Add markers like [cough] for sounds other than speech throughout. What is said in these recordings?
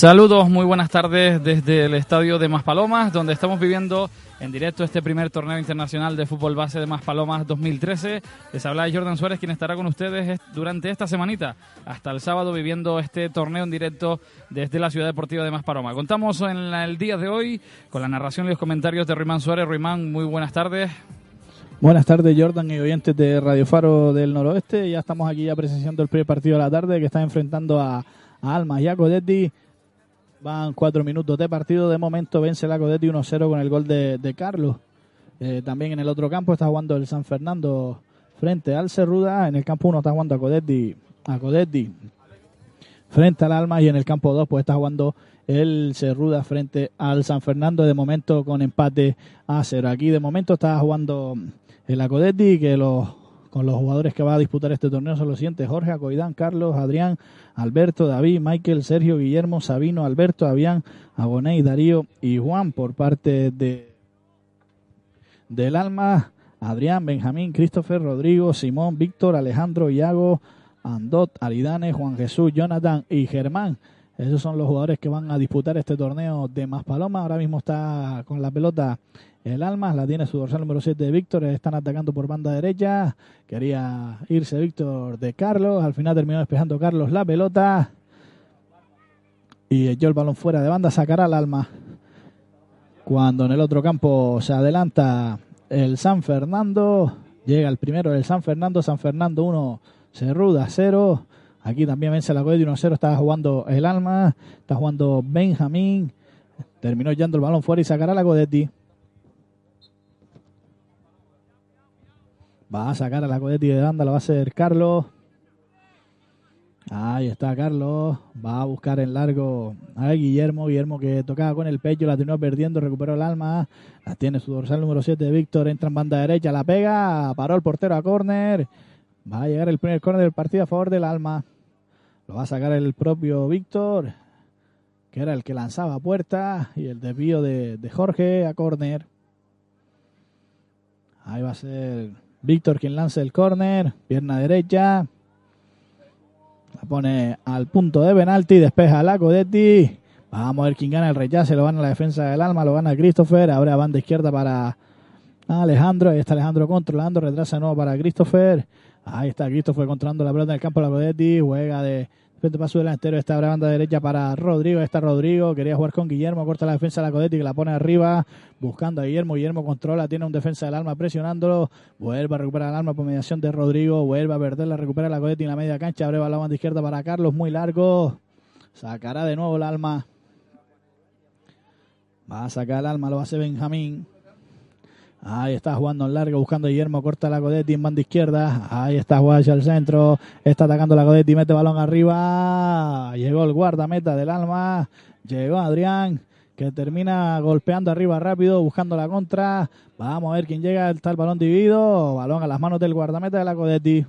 Saludos, muy buenas tardes desde el estadio de Maspalomas, donde estamos viviendo en directo este primer torneo internacional de fútbol base de Maspalomas 2013. Les habla Jordan Suárez, quien estará con ustedes durante esta semanita, hasta el sábado, viviendo este torneo en directo desde la Ciudad Deportiva de Maspalomas. Contamos en el día de hoy con la narración y los comentarios de Ruimán Suárez. Ruimán, muy buenas tardes. Buenas tardes, Jordan y oyentes de Radio Faro del Noroeste. Ya estamos aquí ya presenciando el primer partido de la tarde que está enfrentando a, a Almas y a Codetti. Van cuatro minutos de partido. De momento vence la Codetti 1-0 con el gol de, Carlos. Eh, también en el otro campo está jugando el San Fernando frente al Cerruda. En el campo 1 está jugando a Codetti, a Codetti frente al Alma. Y en el campo 2 pues está jugando el Cerruda frente al San Fernando. De momento con empate a cero. Aquí de momento está jugando el Acodetti que los con los jugadores que va a disputar este torneo son los siguientes: Jorge, Acoidán, Carlos, Adrián, Alberto, David, Michael, Sergio, Guillermo, Sabino, Alberto, Avián, Aboney, Darío y Juan por parte de del Alma, Adrián, Benjamín, Christopher, Rodrigo, Simón, Víctor, Alejandro, Iago, Andot, Aridane, Juan Jesús, Jonathan y Germán. Esos son los jugadores que van a disputar este torneo de Más Paloma. Ahora mismo está con la pelota el Almas, la tiene su dorsal número 7 de Víctor, están atacando por banda derecha. Quería irse Víctor de Carlos, al final terminó despejando Carlos la pelota. Y echó el balón fuera de banda, sacará el Alma. Cuando en el otro campo se adelanta el San Fernando, llega el primero del San Fernando, San Fernando 1, Cerruda 0. Aquí también vence la Codetti 1-0, está jugando el Alma, está jugando Benjamín. Terminó echando el balón fuera y sacará la Codetti. Va a sacar a la Codetti de banda, lo va a hacer Carlos. Ahí está Carlos. Va a buscar en largo a Guillermo. Guillermo que tocaba con el pecho, la terminó perdiendo, recuperó el alma. La tiene su dorsal número 7 de Víctor. Entra en banda derecha, la pega. Paró el portero a córner. Va a llegar el primer córner del partido a favor del alma. Lo va a sacar el propio Víctor, que era el que lanzaba puerta. Y el desvío de, de Jorge a córner. Ahí va a ser Víctor quien lanza el córner, pierna derecha. La pone al punto de penalti, despeja a la Codetti. Vamos a ver quién gana el rechace, lo gana la defensa del alma, lo gana Christopher. Ahora banda izquierda para Alejandro. Ahí está Alejandro controlando, retrasa de nuevo para Christopher. Ahí está Christopher controlando la pelota en el campo de la Codetti. Juega de Frente paso delantero, esta banda derecha para Rodrigo. Está Rodrigo, quería jugar con Guillermo, corta la defensa de la Codetti que la pone arriba, buscando a Guillermo. Guillermo controla, tiene un defensa del alma presionándolo. Vuelve a recuperar el alma por mediación de Rodrigo. Vuelve a perderla, recupera la Codetti en la media cancha. Abre la banda izquierda para Carlos, muy largo. Sacará de nuevo el alma. Va a sacar el alma, lo hacer Benjamín. Ahí está jugando en largo, buscando a Guillermo, corta la Codetti en banda izquierda. Ahí está hacia el centro. Está atacando la Codetti, mete balón arriba. Llegó el guardameta del alma. Llegó Adrián, que termina golpeando arriba rápido, buscando la contra. Vamos a ver quién llega. Está el balón dividido. Balón a las manos del guardameta de la Codetti.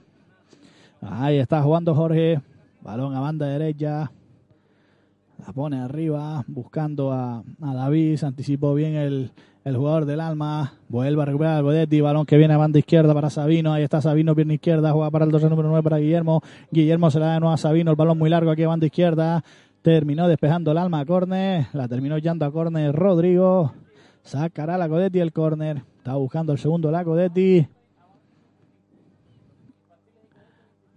Ahí está jugando Jorge. Balón a banda derecha. La pone arriba, buscando a, a David. Anticipó bien el, el jugador del alma. Vuelve a recuperar a Godetti. Balón que viene a banda izquierda para Sabino. Ahí está Sabino, pierna izquierda. Juega para el 12 número 9 para Guillermo. Guillermo se la da de nuevo a Sabino. El balón muy largo aquí a banda izquierda. Terminó despejando el alma a córner. La terminó yendo a córner Rodrigo. Sacará la Codetti el córner. Está buscando el segundo la Codetti.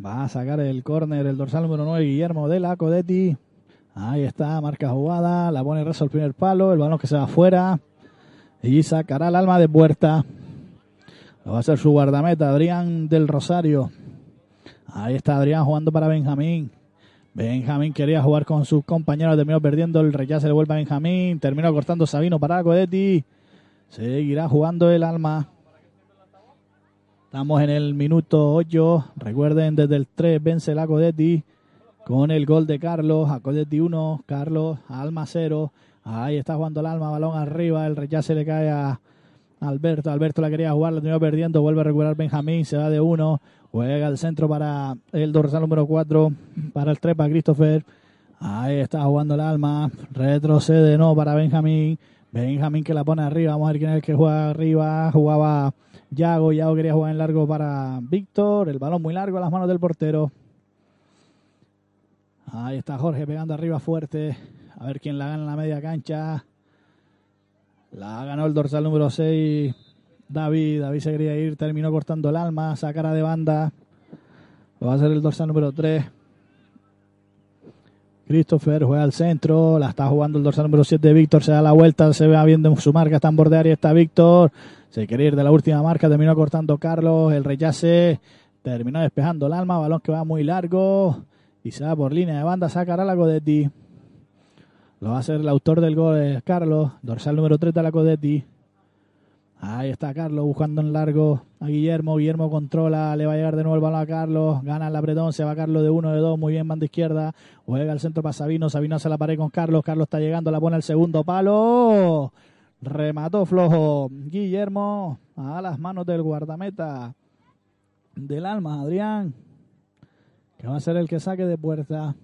Va a sacar el córner el dorsal número 9 Guillermo de la Codetti. Ahí está, marca jugada. La pone rezo al primer palo. El balón que se va afuera. Y sacará el alma de puerta. Lo va a hacer su guardameta, Adrián del Rosario. Ahí está Adrián jugando para Benjamín. Benjamín quería jugar con sus compañeros, terminó perdiendo el rechazo, le vuelve a Benjamín, terminó cortando Sabino para Codetti. Seguirá jugando el alma. Estamos en el minuto 8. Recuerden, desde el 3 vence la Codetti con el gol de Carlos. A Codetti 1, Carlos, Alma 0. Ahí está jugando el alma, balón arriba, el rechace le cae a Alberto. Alberto la quería jugar, la terminó perdiendo, vuelve a recuperar Benjamín, se va de uno, juega al centro para el dorsal número 4, para el trepa Christopher. Ahí está jugando el alma. Retrocede no para Benjamín. Benjamín que la pone arriba. Vamos a ver quién es el que juega arriba. Jugaba Yago. Yago quería jugar en largo para Víctor. El balón muy largo a las manos del portero. Ahí está Jorge pegando arriba fuerte. A ver quién la gana en la media cancha. La ganó el dorsal número 6. David. David se quería ir. Terminó cortando el alma. Sacara de banda. Va a hacer el dorsal número 3. Christopher juega al centro, la está jugando el dorsal número 7 Víctor, se da la vuelta, se ve viendo su marca, está en borde área, está Víctor, se quiere ir de la última marca, terminó cortando Carlos, el rechace, terminó despejando el alma, balón que va muy largo y se va por línea de banda, sacará la Codetti. Lo va a hacer el autor del gol, Carlos, dorsal número 3 de la Codetti. Ahí está Carlos buscando en largo a Guillermo. Guillermo controla, le va a llegar de nuevo el balón a Carlos. Gana el apretón, se va Carlos de uno, de dos. Muy bien, banda izquierda. Juega al centro para Sabino. Sabino se la pared con Carlos. Carlos está llegando, la pone al segundo palo. Remató flojo. Guillermo a las manos del guardameta del alma, Adrián. Que va a ser el que saque de puerta.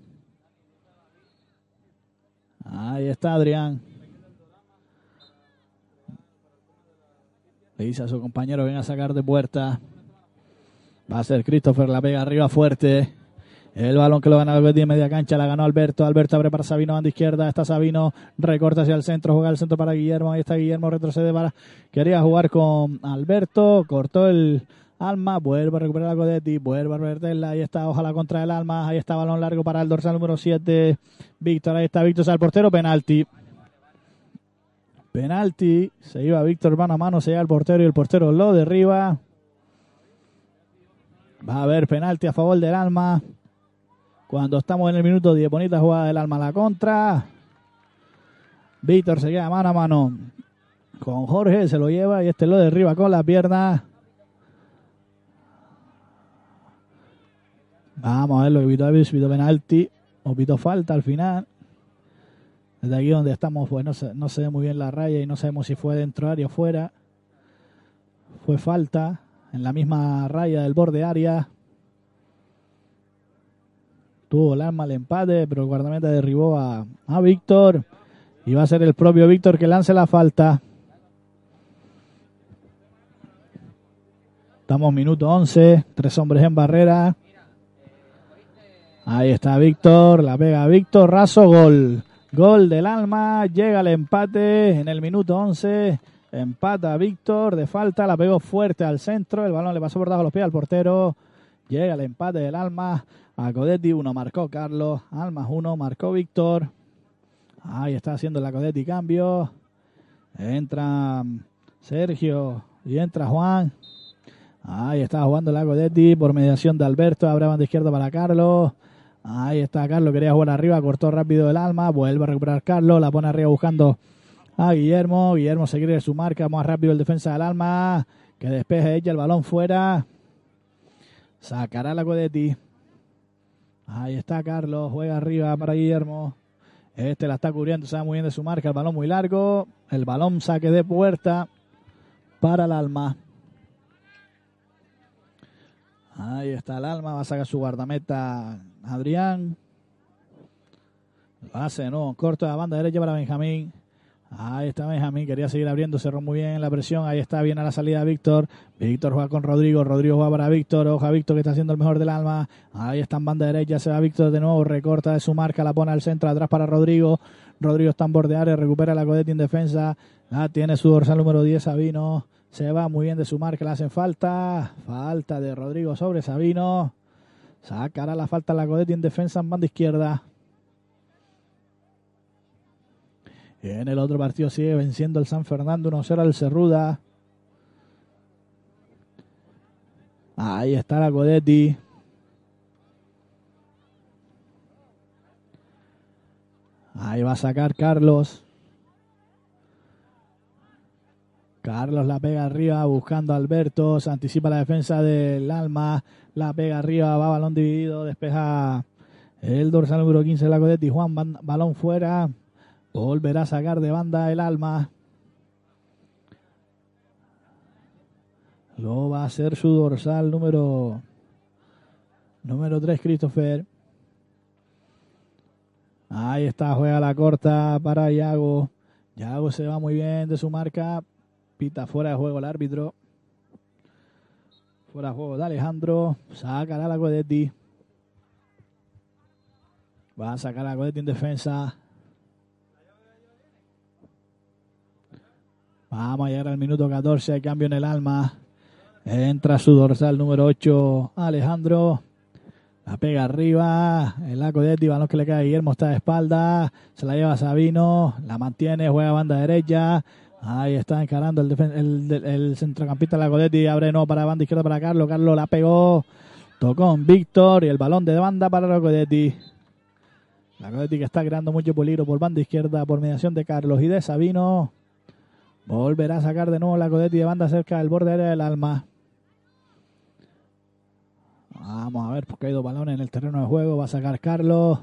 Ahí está Adrián. Le dice a su compañero, ven a sacar de puerta. Va a ser Christopher, la pega arriba fuerte. El balón que lo gana Alberti en media cancha, la ganó Alberto. Alberto abre para Sabino, banda izquierda. Está Sabino, recorta hacia el centro, juega al centro para Guillermo. Ahí está Guillermo, retrocede para. Quería jugar con Alberto, cortó el alma, vuelve a recuperar a Codetti, vuelve a perderla. Ahí está, ojalá contra el alma. Ahí está, balón largo para el dorsal número 7. Víctor, ahí está Víctor, el portero, penalti. Penalti, se iba Víctor mano a mano, se iba el portero y el portero lo derriba. Va a haber penalti a favor del Alma. Cuando estamos en el minuto 10, bonita jugada del Alma a la contra. Víctor se queda mano a mano con Jorge, se lo lleva y este lo derriba con la pierna. Vamos a ver lo que pitó penalti o pitó falta al final. Desde aquí donde estamos, pues no se, no se ve muy bien la raya y no sabemos si fue dentro área o fuera. Fue falta en la misma raya del borde área. Tuvo el arma al empate, pero el guardameta derribó a, a Víctor. Y va a ser el propio Víctor que lance la falta. Estamos minuto 11, tres hombres en barrera. Ahí está Víctor, la pega Víctor, raso, gol. Gol del alma, llega el empate en el minuto 11. Empata Víctor de falta, la pegó fuerte al centro, el balón le pasó por debajo de los pies al portero. Llega el empate del alma. A Codetti 1 marcó Carlos, Almas 1 marcó Víctor. Ahí está haciendo la Codetti cambio. Entra Sergio y entra Juan. Ahí está jugando la Codetti por mediación de Alberto. Abre banda izquierda para Carlos. Ahí está Carlos, quería jugar arriba, cortó rápido el alma, vuelve a recuperar Carlos, la pone arriba buscando a Guillermo. Guillermo se quiere su marca, más rápido el defensa del alma, que despeje ella el balón fuera. Sacará la Codetti. Ahí está Carlos, juega arriba para Guillermo. Este la está cubriendo, va muy bien de su marca, el balón muy largo. El balón saque de puerta para el alma. Ahí está el alma, va a sacar su guardameta Adrián. Hace, no, corto de la banda derecha para Benjamín. Ahí está Benjamín, quería seguir abriendo, cerró muy bien la presión. Ahí está, bien a la salida Víctor. Víctor juega con Rodrigo, Rodrigo juega para Víctor. Oja Víctor que está haciendo el mejor del alma. Ahí está en banda derecha, se va Víctor de nuevo, recorta de su marca, la pone al centro, atrás para Rodrigo. Rodrigo está en borde recupera la Codetti en defensa. Ah, tiene su dorsal número 10, Sabino. Se va muy bien de su marca, le hacen falta. Falta de Rodrigo sobre Sabino. Sacará la falta la Codetti en defensa en banda izquierda. En el otro partido sigue venciendo el San Fernando 1-0 al Cerruda. Ahí está la Codetti. Ahí va a sacar Carlos. Carlos la pega arriba buscando a Alberto. Se anticipa la defensa del Alma. La pega arriba, va balón dividido. Despeja el dorsal número 15 de la Codetti. Juan, balón fuera. Volverá a sacar de banda el Alma. Lo va a hacer su dorsal número número 3, Christopher. Ahí está, juega la corta para Yago. Yago se va muy bien de su marca. Pita fuera de juego el árbitro. Fuera de juego de Alejandro. Saca la Codetti. Va a sacar a Codetti en defensa. Vamos a llegar al minuto 14. Hay cambio en el alma. Entra su dorsal número 8, Alejandro. La pega arriba. El Codetti, balón que le cae a Guillermo está de espalda. Se la lleva Sabino. La mantiene, juega banda derecha. Ahí está encarando el, el, el centrocampista Lacodetti. Abre no para banda izquierda para Carlos. Carlos la pegó. Tocó en Víctor y el balón de banda para Lacodetti. Lacodetti que está creando mucho peligro por banda izquierda por mediación de Carlos y de Sabino. Volverá a sacar de nuevo Lacodetti de banda cerca del borde del alma. Vamos a ver porque hay dos balones en el terreno de juego. Va a sacar Carlos.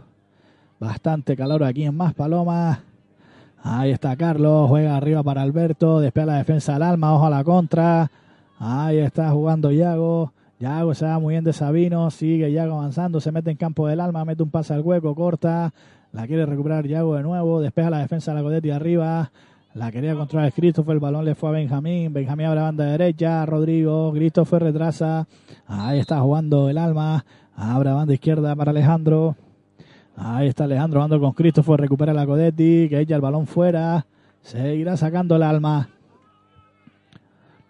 Bastante calor aquí en Más Palomas. Ahí está Carlos, juega arriba para Alberto, despega la defensa al alma, ojo a la contra. Ahí está jugando Yago. Yago se va muy bien de Sabino, sigue Yago avanzando, se mete en campo del alma, mete un pase al hueco, corta. La quiere recuperar Yago de nuevo, despega la defensa de la Codetti arriba. La quería controlar Christopher, el balón le fue a Benjamín. Benjamín abre banda derecha, Rodrigo, Christopher retrasa. Ahí está jugando el alma. Abre banda izquierda para Alejandro. Ahí está Alejandro jugando con Christopher, recupera la Codetti, que echa el balón fuera. Seguirá sacando el alma.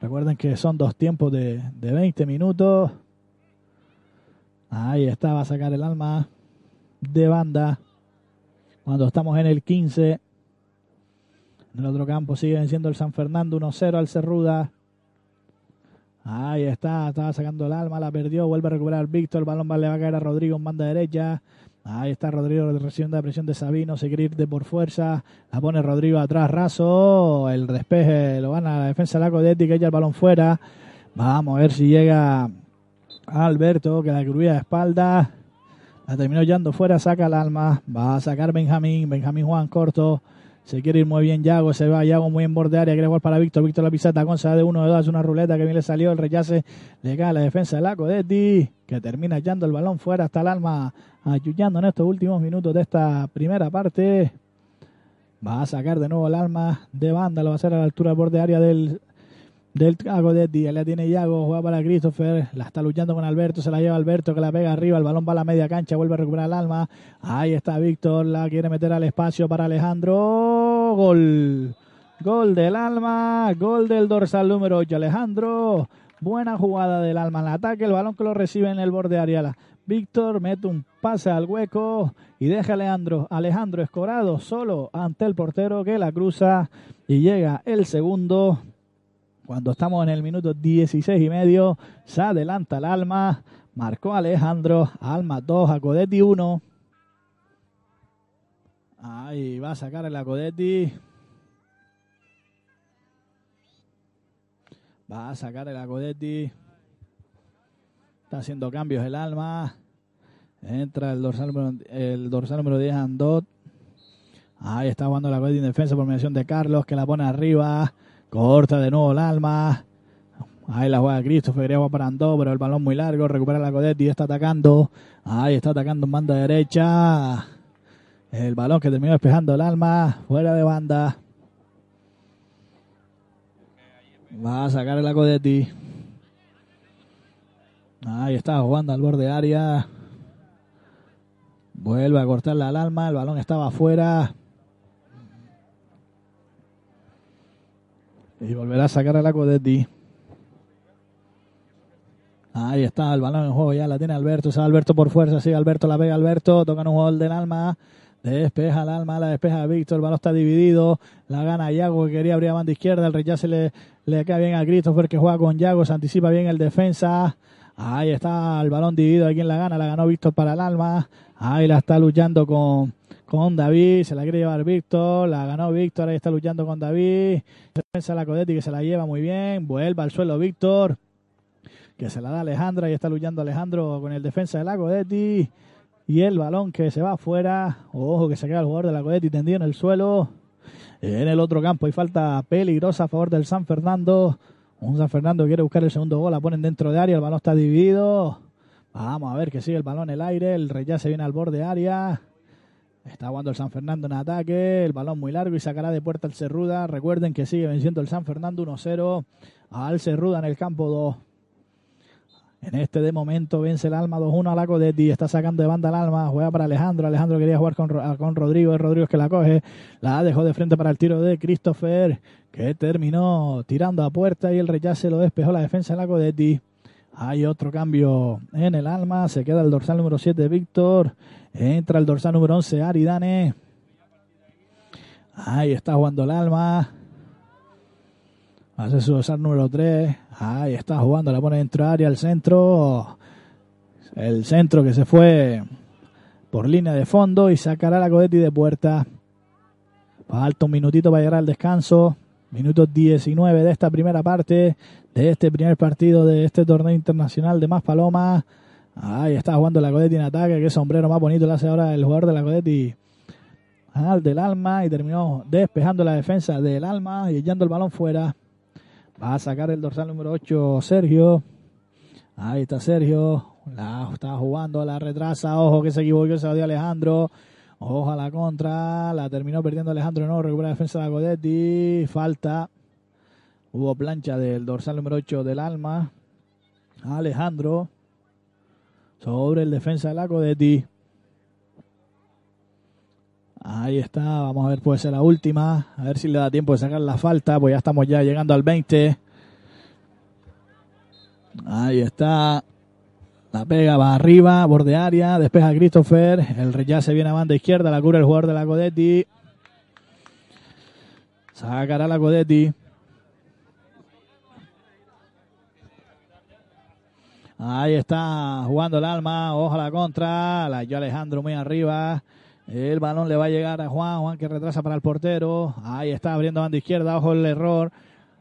Recuerden que son dos tiempos de, de 20 minutos. Ahí está, va a sacar el alma de banda. Cuando estamos en el 15. En el otro campo sigue venciendo el San Fernando 1-0 al Cerruda. Ahí está, estaba sacando el alma, la perdió, vuelve a recuperar Víctor, el balón le va a caer a Rodrigo en banda derecha. Ahí está Rodrigo recibiendo la presión de Sabino, se quiere ir de por fuerza, la pone Rodrigo atrás, raso, el despeje lo gana la defensa de la Codetti, que echa el balón fuera. Vamos a ver si llega Alberto, que la crujía de espalda, la terminó yendo fuera, saca el alma, va a sacar Benjamín, Benjamín Juan corto, se quiere ir muy bien Yago, se va Yago muy en borde área, quiere jugar para Víctor, Víctor la pisata, con de uno de dos, una ruleta que bien le salió, el rechace le cae a la defensa de la Codetti, que termina echando el balón fuera hasta el alma, ayudando en estos últimos minutos de esta primera parte. Va a sacar de nuevo el alma de banda, lo va a hacer a la altura del borde del del Codetti, la tiene Yago, juega para Christopher, la está luchando con Alberto, se la lleva Alberto que la pega arriba, el balón va a la media cancha, vuelve a recuperar el alma, ahí está Víctor, la quiere meter al espacio para Alejandro, gol, gol del alma, gol del dorsal número 8, Alejandro, buena jugada del alma en el ataque, el balón que lo recibe en el borde área, Víctor mete un pase al hueco y deja a Alejandro, Alejandro Escorado solo ante el portero que la cruza y llega el segundo cuando estamos en el minuto 16 y medio, se adelanta el Alma. Marcó Alejandro. Alma 2, Acodetti 1. Ahí va a sacar el Acodetti. Va a sacar el Acodetti. Está haciendo cambios el Alma. Entra el dorsal, el dorsal número 10, Andot. Ahí está jugando la Acodetti en defensa por mediación de Carlos, que la pone arriba. Corta de nuevo el alma. Ahí la juega Christopher, quería para Andó, pero el balón muy largo. Recupera la Codetti, está atacando. Ahí está atacando en banda derecha. El balón que terminó despejando el alma. Fuera de banda. Va a sacar el Codetti. Ahí está jugando al borde área. Vuelve a cortarle al alma. El balón estaba afuera. Y volverá a sacar a la Codetti. Ahí está el balón en juego, ya la tiene Alberto, se va Alberto por fuerza, sigue Alberto, la pega Alberto, toca un jugador del alma, despeja el alma, la despeja Víctor, el balón está dividido, la gana Yago que quería abrir a banda izquierda, el rechace le, le cae bien a Christopher que juega con Yago, se anticipa bien el defensa, ahí está el balón dividido, aquí en la gana, la ganó Víctor para el alma, ahí la está luchando con, con David, se la quiere llevar Víctor, la ganó Víctor, ahí está luchando con David, defensa la Codetti que se la lleva muy bien, vuelve al suelo Víctor, que se la da Alejandro, ahí está luchando Alejandro con el defensa de la Codetti, y el balón que se va afuera, ojo que se queda el jugador de la Codetti tendido en el suelo, en el otro campo hay falta peligrosa a favor del San Fernando, un San Fernando quiere buscar el segundo gol, la ponen dentro de área, el balón está dividido, vamos a ver que sigue el balón en el aire, el se viene al borde área, Está jugando el San Fernando en ataque. El balón muy largo y sacará de puerta el Cerruda. Recuerden que sigue venciendo el San Fernando 1-0 al Cerruda en el campo 2. En este de momento vence el Alma 2-1 a la Codetti. Está sacando de banda el Alma. Juega para Alejandro. Alejandro quería jugar con, con Rodrigo. Es Rodrigo que la coge. La dejó de frente para el tiro de Christopher. Que terminó tirando a puerta y el rechace lo despejó la defensa de la Codetti. Hay otro cambio en el Alma. Se queda el dorsal número 7 Víctor. Entra el dorsal número 11 Aridane. Ahí está jugando el Alma. Hace su dorsal número 3. Ahí está jugando, la pone dentro de área al centro. El centro que se fue por línea de fondo y sacará la Codetti de puerta. Falta un minutito para llegar al descanso. Minuto 19 de esta primera parte, de este primer partido de este torneo internacional de Más Palomas. Ahí está jugando la Codetti en ataque. Qué sombrero más bonito le hace ahora el jugador de la Codetti al del Alma. Y terminó despejando la defensa del Alma y echando el balón fuera. Va a sacar el dorsal número 8 Sergio. Ahí está Sergio. La está jugando, la retrasa. Ojo que se equivocó, se la dio Alejandro. Ojo a la contra. La terminó perdiendo Alejandro. No recupera la defensa de la Codetti. Falta. Hubo plancha del dorsal número 8 del Alma. Alejandro. Sobre el defensa de la Codetti. Ahí está, vamos a ver, puede ser la última. A ver si le da tiempo de sacar la falta, pues ya estamos ya llegando al 20. Ahí está. Pega, va arriba, borde área, despeja Christopher. El se viene a banda izquierda, la cubre el jugador de la Codetti. Sacará la Codetti. Ahí está jugando el alma, ojo a la contra, la yo Alejandro muy arriba. El balón le va a llegar a Juan, Juan que retrasa para el portero. Ahí está abriendo banda izquierda, ojo el error.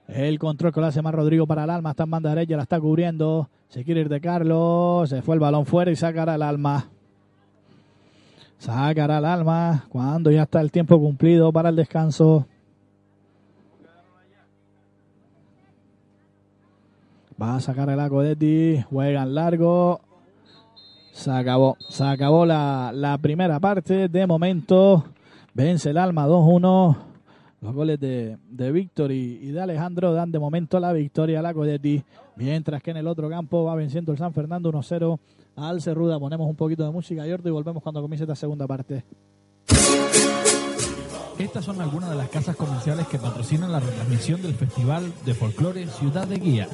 El control que lo hace más Rodrigo para el alma, está en banda derecha, la está cubriendo. Se quiere ir de Carlos, se fue el balón fuera y sacará el alma. Sacará el alma cuando ya está el tiempo cumplido para el descanso. Va a sacar el Acodetti, juegan largo. Se acabó, se acabó la, la primera parte. De momento, vence el Alma 2-1. Los goles de, de Víctor y, de Alejandro dan de momento la victoria a la Codetti. Mientras que en el otro campo va venciendo el San Fernando 1-0 al Cerruda. Ponemos un poquito de música, y y volvemos cuando comience esta segunda parte. Estas son algunas de las casas comerciales que patrocinan la retransmisión del Festival de Folclore Ciudad de Guía.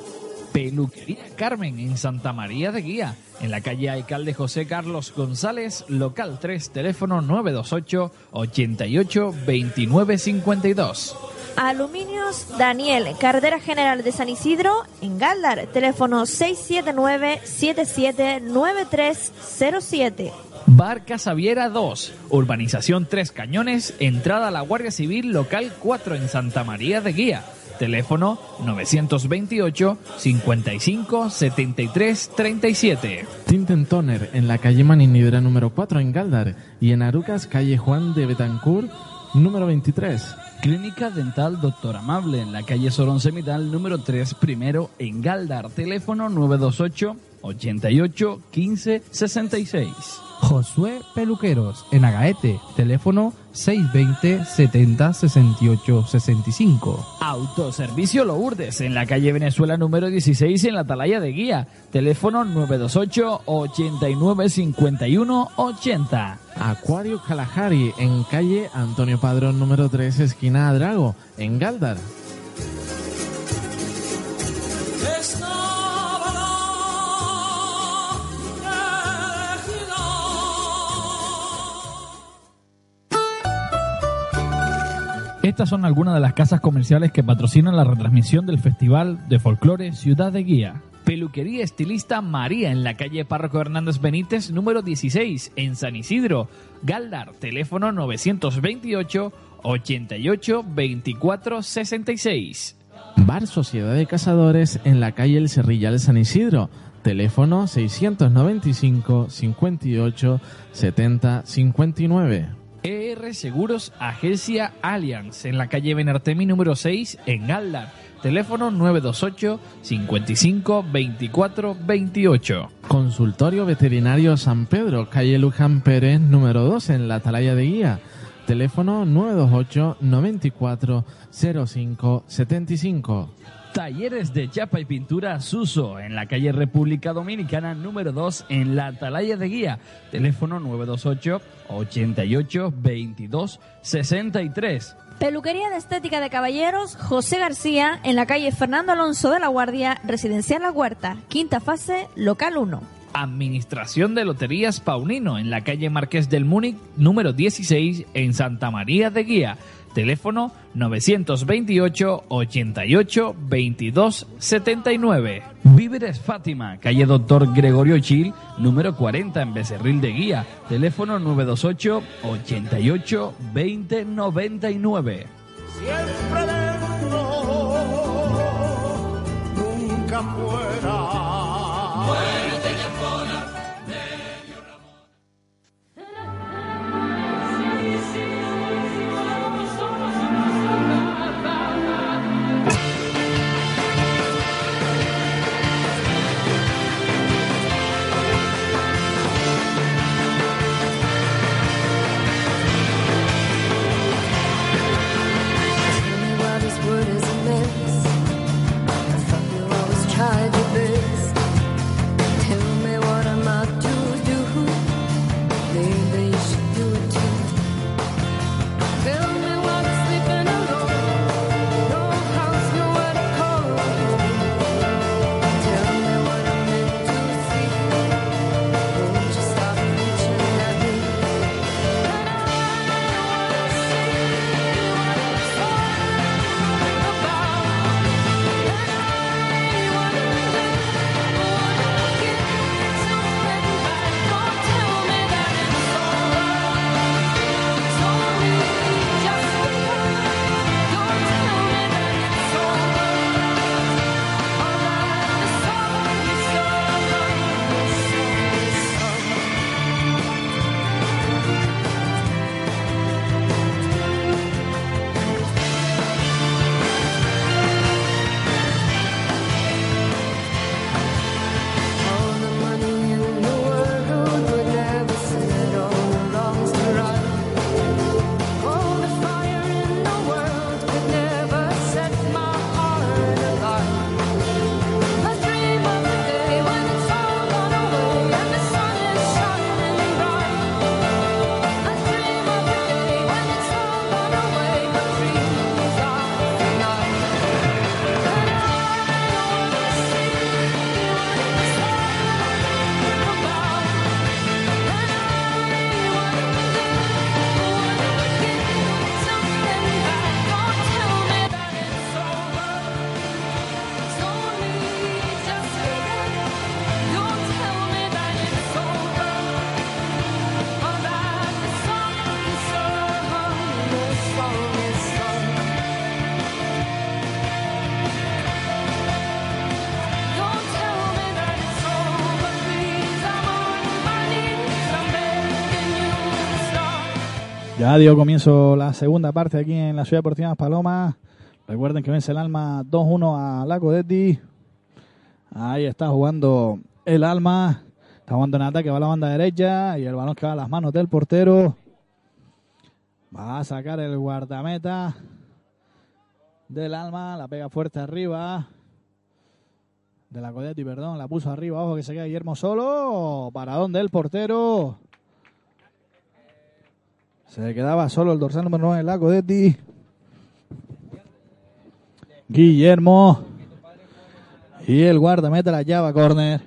Peluquería Carmen en Santa María de Guía, en la calle Alcalde José Carlos González, local 3, teléfono 928 88 29 52. Aluminios Daniel, carretera general de San Isidro, en Galdar, teléfono 679-779307. Bar Casaviera 2, urbanización Tres Cañones, entrada a la Guardia Civil local 4 en Santa María de Guía Teléfono 928 55 73 37. Tinten Toner en la calle Maninidra número 4 en Galdar y en Arucas calle Juan de Betancourt número 23. Clínica Dental Doctor Amable en la calle Solón Cemital número 3 primero en Galdar. Teléfono 928 88 15 66. Josué Peluqueros en Agaete, teléfono 620 70 68 65. Autoservicio Lourdes en la calle Venezuela número 16 en la Atalaya de Guía, teléfono 928 89 51 80. Acuario Kalahari en calle Antonio Padrón número 3 esquina Drago en Galdar. Estas son algunas de las casas comerciales que patrocinan la retransmisión del Festival de Folclore Ciudad de Guía. Peluquería Estilista María en la calle Párroco Hernández Benítez número 16 en San Isidro, Galdar, teléfono 928 88 24 66. Bar Sociedad de Cazadores en la calle El Cerrillal San Isidro, teléfono 695 58 70 59. ER Seguros Agencia Allianz en la calle Benartemi número 6 en Galdar. teléfono 928 55 24 28. Consultorio Veterinario San Pedro, calle Luján Pérez, número 2, en la Atalaya de Guía. Teléfono 928 94 05 75. Talleres de chapa y pintura Suso en la calle República Dominicana número 2 en la Atalaya de Guía. Teléfono 928 88 22 63. Peluquería de Estética de Caballeros José García en la calle Fernando Alonso de la Guardia, Residencial La Huerta, quinta fase, local 1. Administración de Loterías Paunino en la calle Marqués del Múnich número 16 en Santa María de Guía. Teléfono 928 88 22 79. Víveres Fátima, calle Doctor Gregorio Chil, número 40 en Becerril de Guía. Teléfono 928 88 20 99. Siempre dentro, nunca fuera. Ya dio comienzo la segunda parte aquí en la Ciudad Deportiva Las Palomas. Recuerden que vence el Alma 2-1 a Laco Detti. Ahí está jugando el Alma. Está jugando en ataque, va a la banda derecha y el balón que va a las manos del portero. Va a sacar el guardameta del Alma. La pega fuerte arriba. De la Codetti, perdón. La puso arriba. Ojo que se queda Guillermo solo. Paradón del portero. Se quedaba solo el dorsal número 9 de la Codetti. Guillermo. Y el guardameta la llave a córner.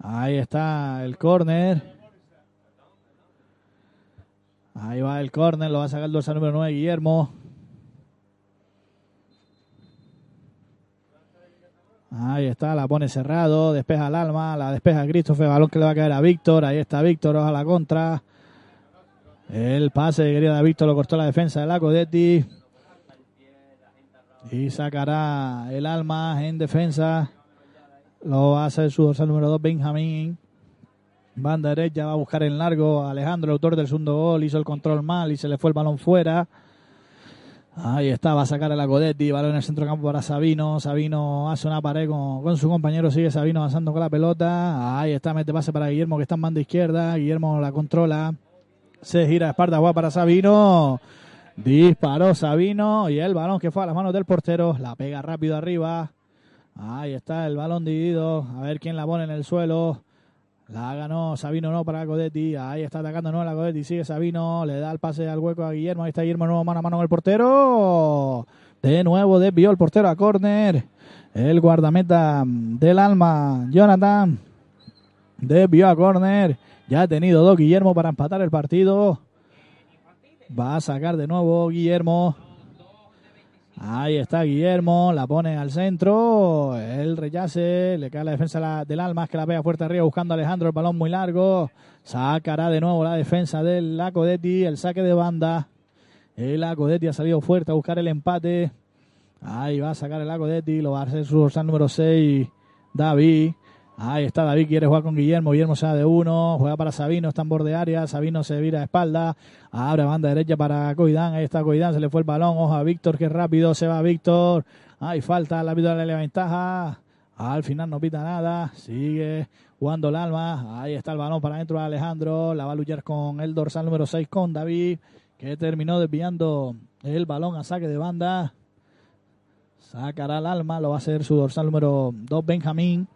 Ahí está el córner. Ahí va el córner, lo va a sacar el dorsal número 9 Guillermo. Ahí está, la pone cerrado, despeja el alma, la despeja Christopher, balón que le va a caer a Víctor, ahí está Víctor, oja la contra. El pase que quería Víctor lo cortó la defensa de la Codetti. Y sacará el alma en defensa. Lo va a hacer su dorsal número 2, Benjamín. Banda derecha va a buscar en largo a Alejandro, autor del segundo gol. Hizo el control mal y se le fue el balón fuera. Ahí está, va a sacar a la Codetti, balón en el centro campo para Sabino. Sabino hace una pared con, con su compañero, sigue Sabino avanzando con la pelota. Ahí está, mete pase para Guillermo que está en banda izquierda. Guillermo la controla. Se gira de espalda, para Sabino. Disparó Sabino y el balón que fue a las manos del portero. La pega rápido arriba. Ahí está el balón dividido. A ver quién la pone en el suelo. La ganó Sabino no para Codetti. Ahí está atacando no la Codetti. Sigue Sabino. Le da el pase al hueco a Guillermo. Ahí está Guillermo nuevo mano a mano con el portero. De nuevo desvió el portero a córner. El guardameta del alma, Jonathan. Desvió a córner. Ya ha tenido dos Guillermo para empatar el partido. Va a sacar de nuevo Guillermo. Ahí está Guillermo, la pone al centro, el rechace, le cae la defensa del Almas que la pega fuerte arriba buscando a Alejandro, el balón muy largo, sacará de nuevo la defensa del Lacodetti, el saque de banda, el Lacodetti ha salido fuerte a buscar el empate, ahí va a sacar el Lacodetti, lo va a hacer su dorsal número 6, David, ahí está David, quiere jugar con Guillermo, Guillermo se da de uno, juega para Sabino, está en borde área, Sabino se vira de espalda, abre banda derecha para Coidán, ahí está Coidán, se le fue el balón, ojo a Víctor, que rápido se va Víctor, hay falta, la vida le ventaja, al final no pita nada, sigue jugando el alma, ahí está el balón para adentro de Alejandro, la va a luchar con el dorsal número 6 con David, que terminó desviando el balón a saque de banda, sacará el alma, lo va a hacer su dorsal número 2 Benjamín,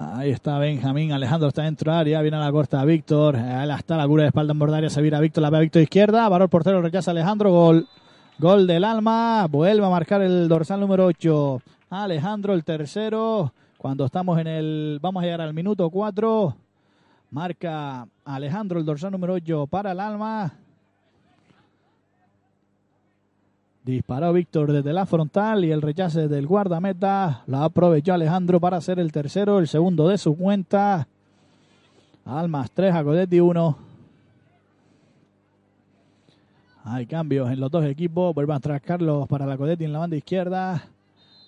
Ahí está Benjamín, Alejandro está dentro del área, viene a la corta Víctor, ahí está la cura de espalda en bordaria, se vira Víctor, la ve a Víctor izquierda, varó el portero, rechaza Alejandro, gol, gol del alma, vuelve a marcar el dorsal número 8, Alejandro el tercero, cuando estamos en el, vamos a llegar al minuto 4, marca Alejandro el dorsal número 8 para el alma, Disparó Víctor desde la frontal y el rechace del guardameta la aprovechó Alejandro para hacer el tercero, el segundo de su cuenta. Almas 3, Acodetti 1. Hay cambios en los dos equipos. Vuelve a entrar Carlos para la Codetti en la banda izquierda.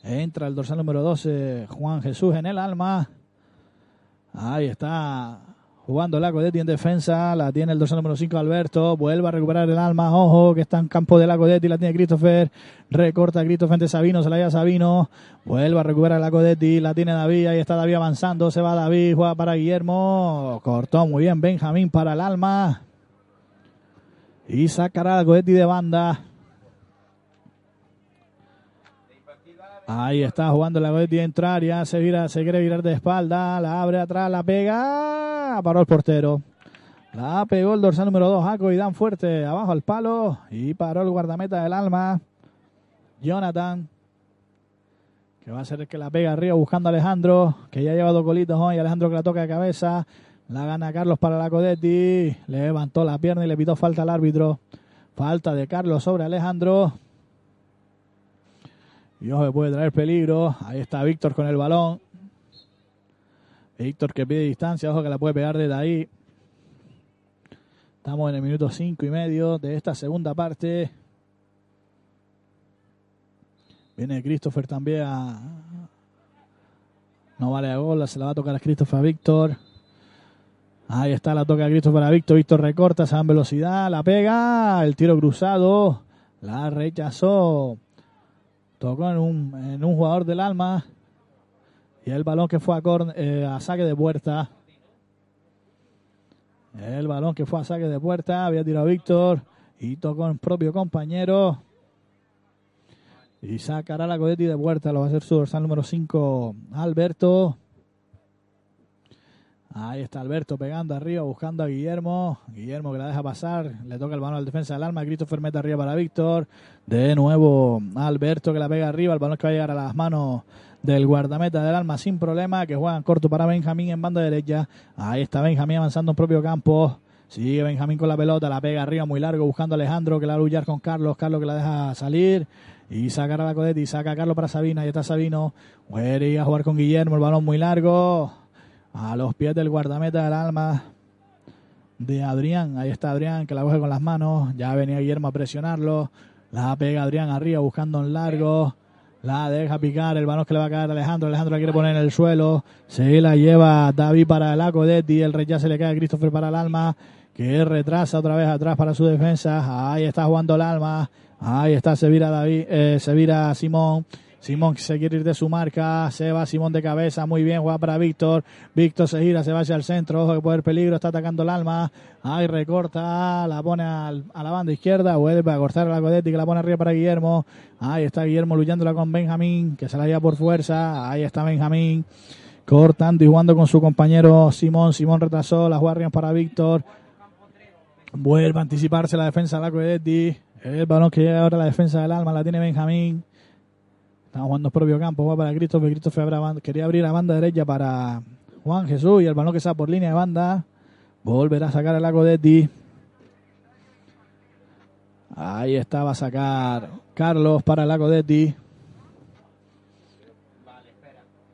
Entra el dorsal número 12, Juan Jesús en el alma. Ahí está jugando la Codetti en defensa. La tiene el dorsal número 5, Alberto. Vuelve a recuperar el alma. Ojo, que está en campo de la Codetti. La tiene Christopher. Recorta Christopher ante Sabino. Se la lleva Sabino. Vuelve a recuperar la Codetti. La tiene David. Ahí está David avanzando. Se va David. Juega para Guillermo. Cortó muy bien Benjamín para el alma. Y sacará la Codetti de banda. Ahí está jugando la dentro área. Se vira, se quiere virar de espalda. La abre atrás, la pega. Paró el portero. La pegó el dorsal número 2, Jaco y dan fuerte abajo al palo. Y paró el guardameta del alma. Jonathan. Que va a ser el que la pega arriba buscando a Alejandro. Que ya lleva dos colitos hoy. Alejandro que la toca de cabeza. La gana Carlos para la Codetti. Le levantó la pierna y le pitó falta al árbitro. Falta de Carlos sobre Alejandro. Y ojo, que puede traer peligro. Ahí está Víctor con el balón. Víctor que pide distancia. Ojo que la puede pegar desde ahí. Estamos en el minuto cinco y medio de esta segunda parte. Viene Christopher también a... No vale a gol, se la va a tocar a Christopher a Víctor. Ahí está la toca a Christopher a Víctor. Víctor recorta, se da en velocidad, la pega, el tiro cruzado, la rechazó. Tocó en un, en un jugador del alma. Y el balón que fue a, corn- eh, a saque de puerta. El balón que fue a saque de puerta. Había tirado Víctor. Y tocó en propio compañero. Y sacará la Codetti de puerta. Lo va a hacer su dorsal número 5, Alberto. Ahí está Alberto pegando arriba, buscando a Guillermo. Guillermo que la deja pasar. Le toca el balón al defensa del alma. Christopher mete arriba para Víctor. De nuevo Alberto que la pega arriba. El balón que va a llegar a las manos del guardameta del alma sin problema. Que juegan corto para Benjamín en banda derecha. Ahí está Benjamín avanzando en propio campo. Sigue Benjamín con la pelota. La pega arriba muy largo buscando a Alejandro que la va a luchar con Carlos. Carlos que la deja salir. Y sacar a la Codetti. Saca a Carlos para Sabino. Ahí está Sabino. Ir a jugar con Guillermo. El balón muy largo. A los pies del guardameta del alma de Adrián. Ahí está Adrián que la coge con las manos. Ya venía Guillermo a presionarlo. La pega Adrián arriba buscando en largo. La deja picar, el balón que le va a caer a Alejandro. Alejandro la quiere poner en el suelo. Se la lleva David para el Acodetti. El rechazo le cae a Christopher para el alma. Que retrasa otra vez atrás para su defensa. Ahí está jugando el alma. Ahí está Sevira David, eh, Sevira Simón. Simón se quiere ir de su marca. Se va Simón de cabeza. Muy bien. Juega para Víctor. Víctor se gira. Se va hacia el centro. Ojo que puede peligro. Está atacando el alma. Ahí recorta. La pone al- a la banda izquierda. Vuelve a cortar a la Codetti que la pone arriba para Guillermo. Ahí está Guillermo luchándola con Benjamín. Que se la lleva por fuerza. Ahí está Benjamín. Cortando y jugando con su compañero Simón. Simón retrasó. Las guardias para Víctor. Vuelve a anticiparse la defensa de la Codetti. El balón que llega ahora a la defensa del alma la tiene Benjamín. Estamos jugando propio campo, va para Christopher. Christopher quería abrir la banda derecha para Juan Jesús y el balón que está por línea de banda. Volverá a sacar el Acodetti. Ahí está, va a sacar Carlos para el Acodetti.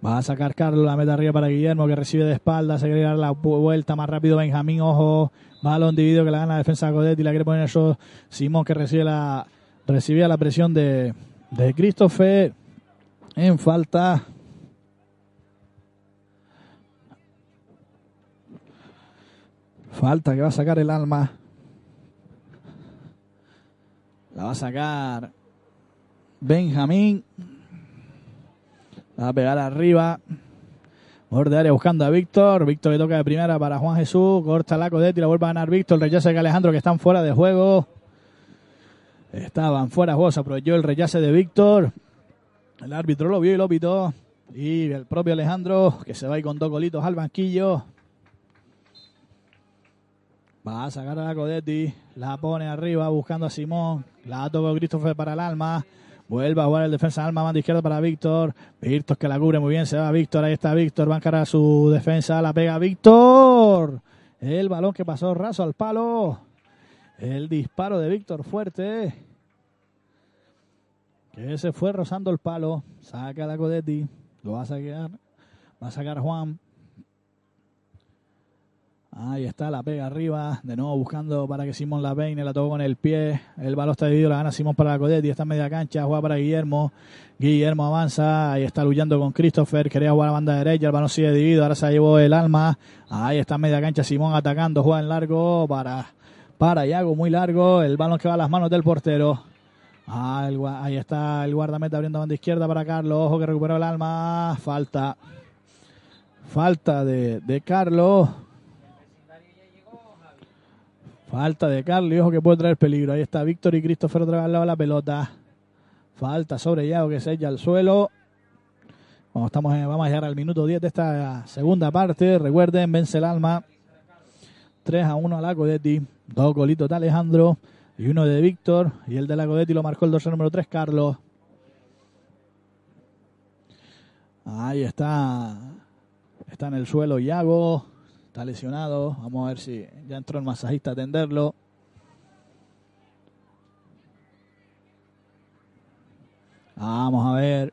Va a sacar Carlos, la meta arriba para Guillermo que recibe de espalda. Se quiere dar la vu- vuelta más rápido Benjamín. Ojo, balón dividido que la gana la defensa de Acodetti. La quiere poner eso Simón que recibe la, recibía la presión de, de Christopher en falta. Falta que va a sacar el alma. La va a sacar Benjamín. La va a pegar arriba. Borde área buscando a Víctor. Víctor que toca de primera para Juan Jesús. Corta la Codetti. La vuelve a ganar Víctor. Rechaza de Alejandro que están fuera de juego. Estaban fuera de juego. Se aprovechó el rechace de Víctor. El árbitro lo vio y lo pitó. Y el propio Alejandro que se va ahí con dos golitos al banquillo. Va a sacar a la Codetti. La pone arriba buscando a Simón. La toca Christopher para el alma. Vuelve a jugar el defensa alma, mano izquierda para Víctor. Víctor que la cubre muy bien. Se va Víctor. Ahí está Víctor. Va a encarar su defensa. La pega Víctor. El balón que pasó raso al palo. El disparo de Víctor fuerte. Que se fue rozando el palo. Saca la Codetti. Lo va a sacar. Va a sacar Juan. Ahí está, la pega arriba. De nuevo buscando para que Simón la peine. La tocó con el pie. El balón está dividido. La gana Simón para la Codetti. Está en media cancha. Juega para Guillermo. Guillermo avanza. Ahí está luchando con Christopher. Quería jugar a la banda derecha. El balón sigue dividido. Ahora se llevó el alma. Ahí está en media cancha. Simón atacando. Juega en largo para, para Iago. Muy largo. El balón que va a las manos del portero. Ah, ahí está el guardameta abriendo banda izquierda para Carlos. Ojo que recuperó el alma. Falta. Falta de, de Carlos. Falta de Carlos. Ojo que puede traer peligro. Ahí está Víctor y Christopher otra vez al lado la pelota. Falta sobre Yago que se echa al suelo. Estamos vamos a llegar al minuto 10 de esta segunda parte. Recuerden, vence el alma. 3 a 1 a la. Dos golitos de Alejandro y uno de Víctor. Y el de la Codetti lo marcó el dorsal número 3, Carlos. Ahí está. Está en el suelo Iago. Está lesionado. Vamos a ver si ya entró el masajista a atenderlo. Vamos a ver.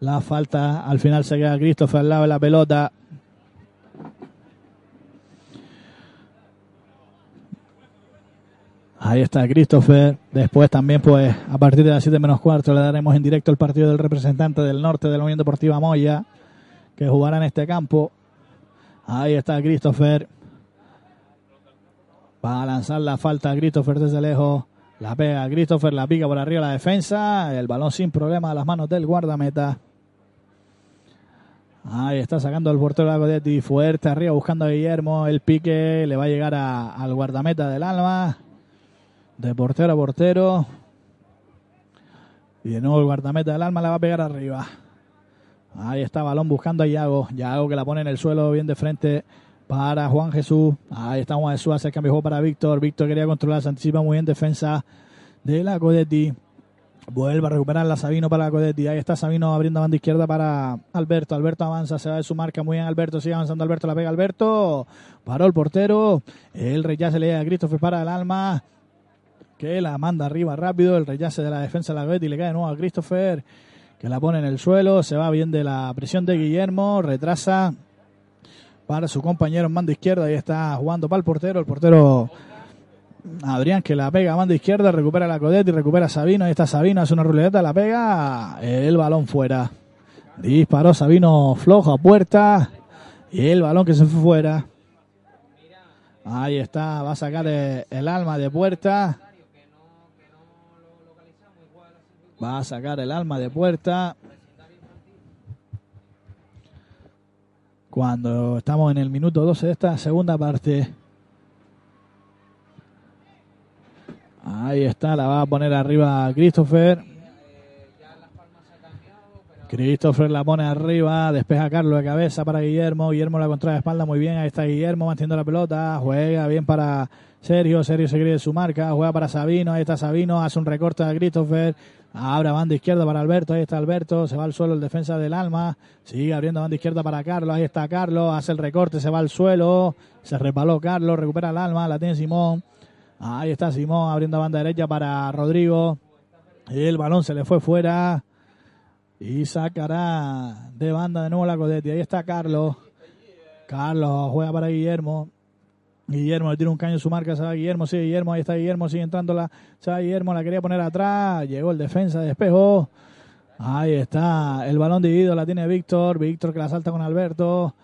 La falta. Al final se queda Christopher al lado de la pelota. Ahí está Christopher. Después también, pues, a partir de las 7 menos cuarto, le daremos en directo el partido del representante del norte de la Unión Deportiva Moya, que jugará en este campo. Ahí está Christopher. Va a lanzar la falta a Christopher desde lejos. La pega Christopher, la pica por arriba la defensa. El balón sin problema a las manos del guardameta. Ahí está sacando el portero de Godetti fuerte arriba buscando a Guillermo. El pique le va a llegar al guardameta del alma. De portero a portero. Y de nuevo el guardameta del alma la va a pegar arriba. Ahí está balón buscando a Yago. Yago que la pone en el suelo bien de frente para Juan Jesús. Ahí está Juan Jesús, hace el cambio para Víctor. Víctor quería controlar, se anticipa muy bien defensa de la Codetti. Vuelve a recuperar la Sabino para la Codetti. Ahí está Sabino abriendo banda izquierda para Alberto. Alberto avanza, se va de su marca muy bien Alberto. Sigue avanzando Alberto, la pega Alberto. Paró el portero. El rechace le llega a Christopher para el alma. La manda arriba rápido. El rechace de la defensa de la Codetti le cae de nuevo a Christopher. Que la pone en el suelo. Se va bien de la presión de Guillermo. Retrasa para su compañero en mando izquierda. Ahí está jugando para el portero. El portero Adrián que la pega a banda izquierda, recupera la Codetti, recupera a Sabino, ahí está Sabino, hace una ruleta, la pega, el balón fuera. Disparó Sabino flojo a puerta y el balón que se fue fuera. Ahí está, va a sacar el, el alma de puerta. Va a sacar el alma de puerta. Cuando estamos en el minuto 12 de esta segunda parte. Ahí está, la va a poner arriba Christopher. Christopher la pone arriba, despeja a Carlos de cabeza para Guillermo. Guillermo la controla de espalda muy bien. Ahí está Guillermo manteniendo la pelota. Juega bien para Sergio. Sergio se cree su marca. Juega para Sabino. Ahí está Sabino. Hace un recorte a Christopher. Abre a banda izquierda para Alberto. Ahí está Alberto. Se va al suelo el defensa del alma. Sigue abriendo banda izquierda para Carlos. Ahí está Carlos. Hace el recorte. Se va al suelo. Se repaló Carlos. Recupera el alma. La tiene Simón. Ahí está Simón abriendo banda derecha para Rodrigo. Y el balón se le fue fuera. Y sacará de banda de nuevo la Codetti. Ahí está Carlos. Carlos juega para Guillermo. Guillermo le tira un caño en su marca, se va Guillermo, sigue Guillermo, ahí está Guillermo, sigue entrando la, se Guillermo, la quería poner atrás, llegó el defensa, despejó, ahí está, el balón dividido la tiene Víctor, Víctor que la salta con Alberto,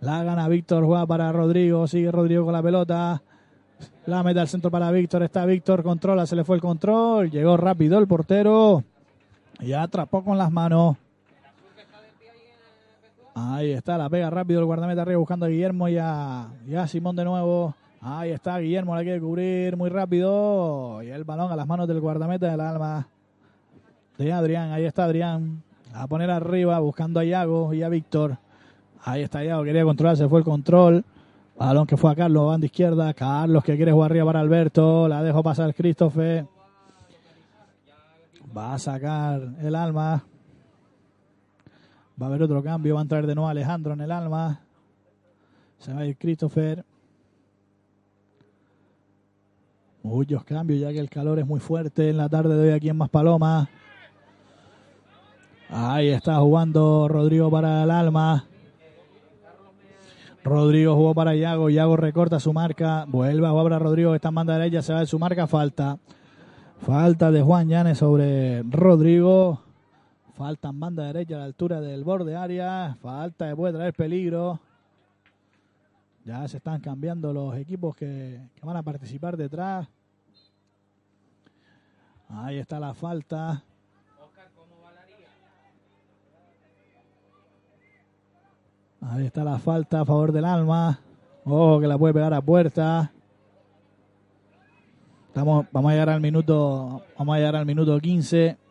la gana Víctor, juega para Rodrigo, sigue Rodrigo con la pelota, la mete al centro para Víctor, está Víctor, controla, se le fue el control, llegó rápido el portero, y atrapó con las manos. Ahí está, la pega rápido el guardameta arriba buscando a Guillermo y a, y a Simón de nuevo. Ahí está Guillermo, la quiere cubrir muy rápido. Y el balón a las manos del guardameta del alma de Adrián. Ahí está Adrián. A poner arriba buscando a Iago y a Víctor. Ahí está Iago, quería controlar, se fue el control. Balón que fue a Carlos, banda izquierda. Carlos que quiere jugar arriba para Alberto. La dejó pasar Christopher. Va a sacar el alma. Va a haber otro cambio. Va a entrar de nuevo Alejandro en el alma. Se va a ir Christopher. Muchos cambios ya que el calor es muy fuerte en la tarde de hoy aquí en Maspalomas. Ahí está jugando Rodrigo para el alma. Rodrigo jugó para Iago. Iago recorta su marca. Vuelve a jugar para Rodrigo. Está en banda derecha. Se va de su marca. Falta. Falta de Juan Llanes sobre Rodrigo. Falta en banda derecha a la altura del borde área. Falta que puede traer peligro. Ya se están cambiando los equipos que, que van a participar detrás. Ahí está la falta. Ahí está la falta a favor del alma. Ojo que la puede pegar a puerta. Estamos, vamos a llegar al minuto, vamos a llegar al minuto 15.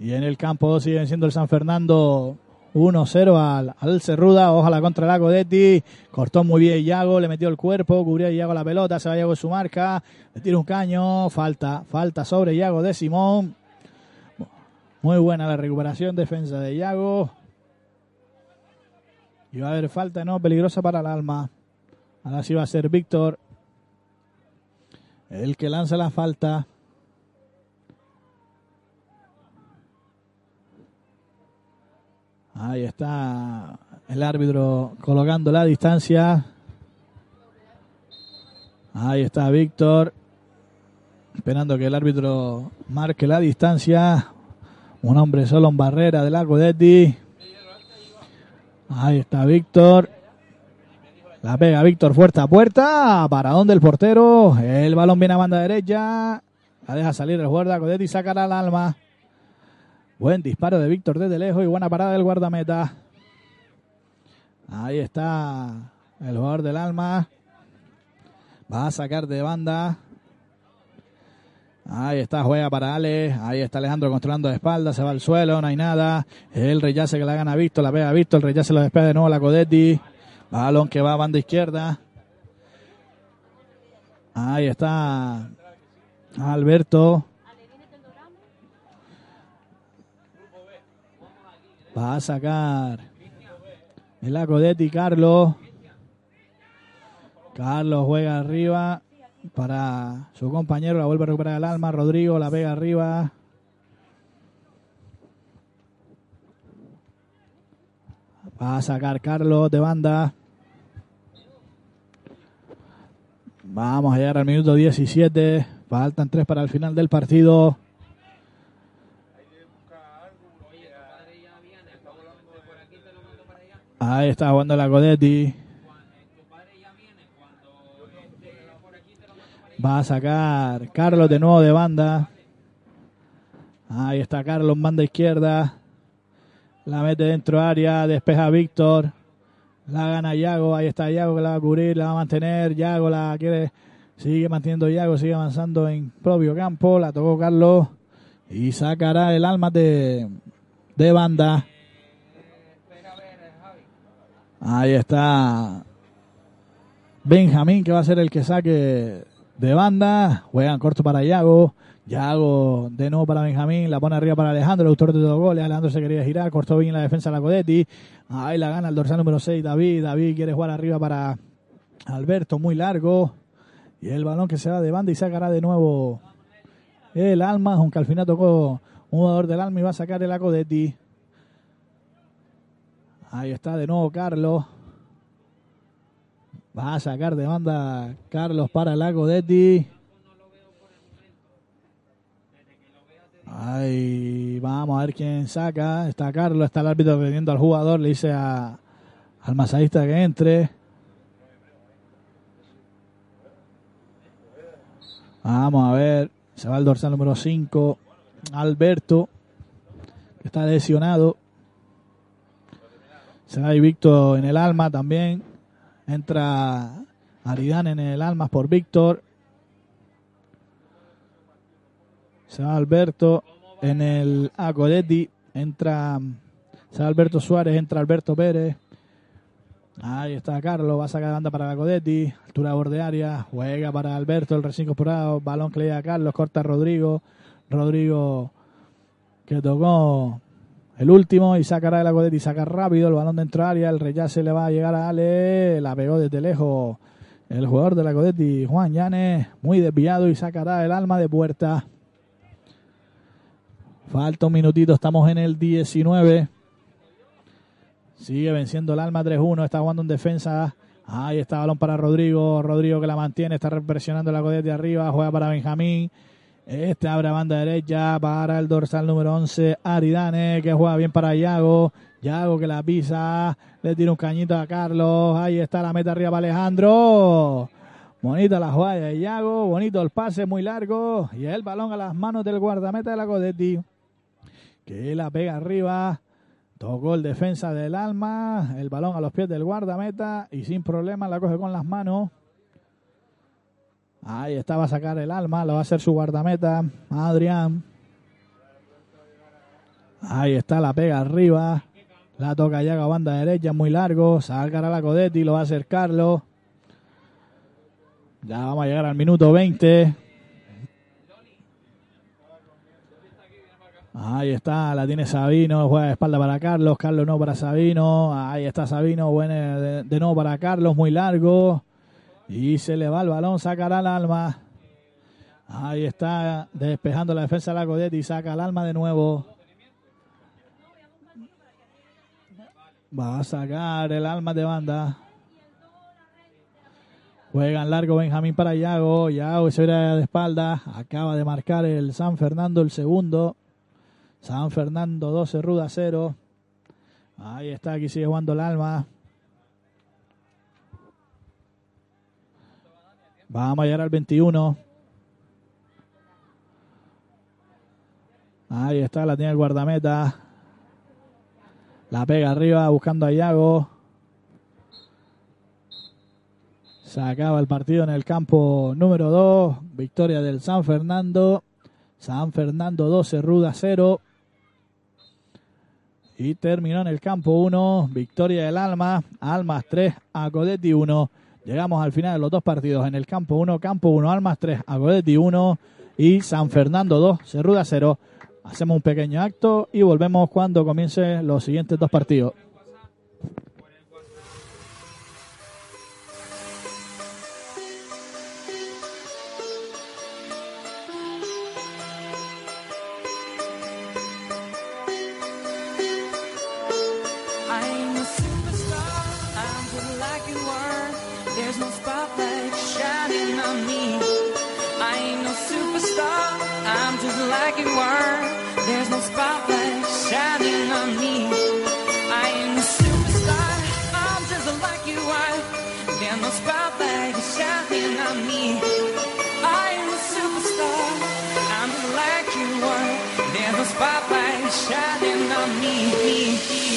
Y en el campo siguen siendo el San Fernando 1-0 al, al Cerruda. Ojalá contra el Codetti. Cortó muy bien Iago, le metió el cuerpo, cubrió Iago la pelota, se va Iago su marca. Le tira un caño, falta, falta sobre Iago de Simón. Muy buena la recuperación, defensa de Iago. Y va a haber falta, no, peligrosa para el alma. Ahora sí va a ser Víctor. El que lanza la falta. Ahí está el árbitro colocando la distancia. Ahí está Víctor. Esperando que el árbitro marque la distancia. Un hombre solo en barrera del arco de Ahí está Víctor. La pega Víctor fuerte a puerta. Para donde el portero. El balón viene a banda derecha. La deja salir el jugador de sacará al alma. Buen disparo de Víctor desde lejos y buena parada del guardameta. Ahí está el jugador del alma. Va a sacar de banda. Ahí está, juega para Ale. Ahí está Alejandro controlando de espalda. Se va al suelo, no hay nada. El rechace que la gana Víctor, la pega Víctor. El rechace lo despega de nuevo la Codetti. Balón que va a banda izquierda. Ahí está Alberto. Va a sacar el Acodetti Carlos. Carlos juega arriba para su compañero. La vuelve a recuperar el alma. Rodrigo la pega arriba. Va a sacar Carlos de banda. Vamos a llegar al minuto 17. Faltan tres para el final del partido. Ahí está jugando la Codetti. Va a sacar Carlos de nuevo de banda. Ahí está Carlos banda izquierda. La mete dentro área. Despeja Víctor. La gana Yago. Ahí está Yago que la va a cubrir. La va a mantener. Yago la quiere. Sigue manteniendo Yago. Sigue avanzando en propio campo. La tocó Carlos. Y sacará el alma de, de banda. Ahí está Benjamín que va a ser el que saque de banda. Juegan corto para Yago. Yago de nuevo para Benjamín. La pone arriba para Alejandro, el autor de dos goles. Alejandro se quería girar. Cortó bien la defensa de la Codetti. Ahí la gana el dorsal número 6, David. David quiere jugar arriba para Alberto, muy largo. Y el balón que se va de banda y sacará de nuevo el Alma, aunque al final tocó un jugador del Alma y va a sacar el Acodetti. Ahí está de nuevo Carlos. Va a sacar de banda Carlos para el Acodetti. Ahí vamos a ver quién saca. Está Carlos, está el árbitro pidiendo al jugador, le dice al masajista que entre. Vamos a ver. Se va el dorsal número 5. Alberto. Que está lesionado. Se va ahí Víctor en el alma también. Entra Aridán en el alma por Víctor. Se va Alberto en el Acodetti. Entra. Se va Alberto Suárez. Entra Alberto Pérez. Ahí está Carlos, va a sacar banda para la Codetti, altura borde área, juega para Alberto, el recién incorporado, balón que le da a Carlos, corta a Rodrigo, Rodrigo que tocó el último y sacará de la Codetti, saca rápido el balón dentro de área, el rechace le va a llegar a Ale, la pegó desde lejos el jugador de la Codetti, Juan Llanes, muy desviado y sacará el alma de puerta. Falta un minutito, estamos en el 19. Sigue venciendo el alma 3-1. Está jugando en defensa. Ahí está balón para Rodrigo. Rodrigo que la mantiene. Está presionando la codete de arriba. Juega para Benjamín. Este abre banda derecha para el dorsal número 11. Aridane que juega bien para Yago. Yago que la pisa. Le tira un cañito a Carlos. Ahí está la meta arriba para Alejandro. Bonita la jugada de Yago. Bonito el pase muy largo. Y el balón a las manos del guardameta de la Codetti. Que la pega arriba. Tocó el defensa del alma, el balón a los pies del guardameta y sin problema la coge con las manos. Ahí está, va a sacar el alma, lo va a hacer su guardameta, Adrián. Ahí está, la pega arriba. La toca ya a banda derecha, muy largo. Sacará la Codetti, lo va a hacer Carlos. Ya vamos a llegar al minuto 20. Ahí está, la tiene Sabino, juega de espalda para Carlos, Carlos no para Sabino, ahí está Sabino, bueno, de, de nuevo para Carlos, muy largo, y se le va el balón, sacará el alma, ahí está, despejando la defensa de la Codetti, y saca el alma de nuevo, va a sacar el alma de banda, juegan largo Benjamín para Yago, Yago se verá de espalda, acaba de marcar el San Fernando el segundo, San Fernando 12, Ruda 0. Ahí está, aquí sigue jugando el alma. Vamos a llegar al 21. Ahí está, la tiene el guardameta. La pega arriba buscando a Iago. Se acaba el partido en el campo número 2. Victoria del San Fernando. San Fernando 12, Ruda 0. Y terminó en el campo 1, victoria del Alma, Almas 3, Acodetti 1. Llegamos al final de los dos partidos en el campo 1, campo 1, Almas 3, Acodetti 1 y San Fernando 2, Cerruda 0. Hacemos un pequeño acto y volvemos cuando comiencen los siguientes dos partidos. Like you are. There's no spotlight shining on me. I ain't no superstar, I'm just like you are. There's no spotlight shining on me. I ain't no superstar, I'm just like you are. There's no spotlight shining on me.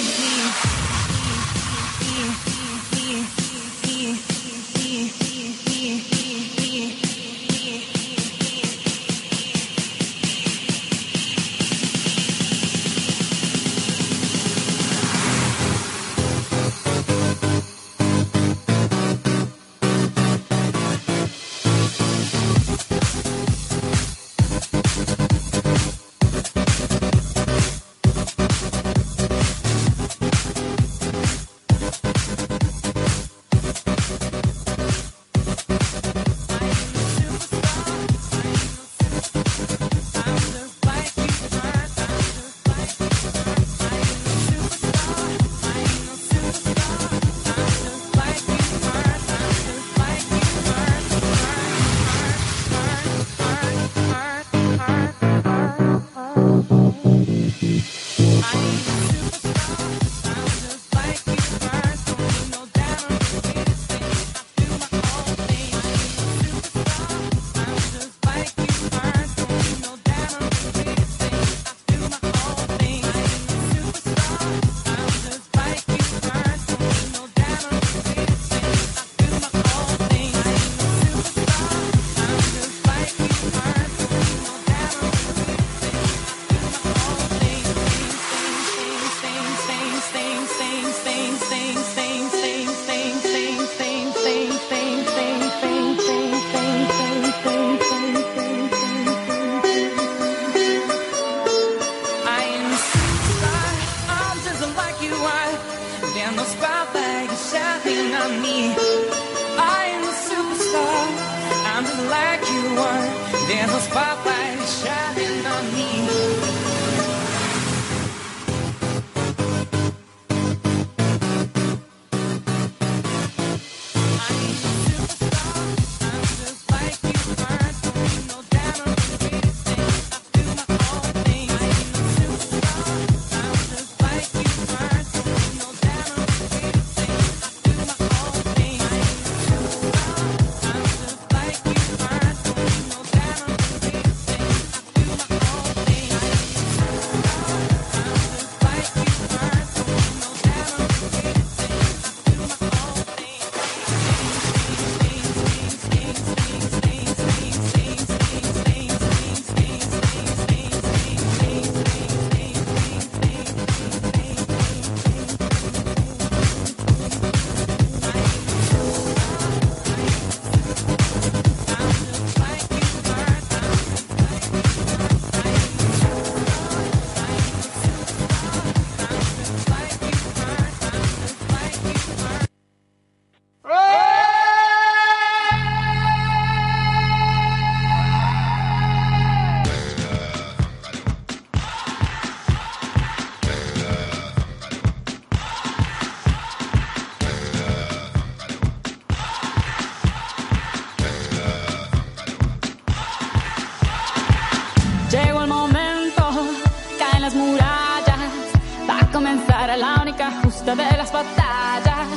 De las batallas.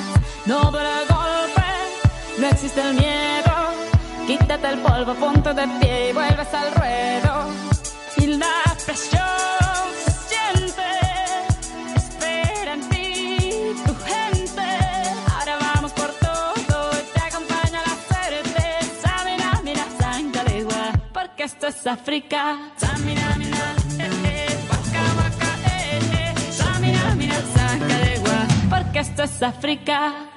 No duele el golpe, no existe el miedo, quítate el polvo, ponte de pie y vuelves al ruedo. Y la presión se siente, espera en ti tu gente. Ahora vamos por todo y te acompaña la suerte. Samina, mira, sangalegua, porque esto es África. Samina, porque esto es África.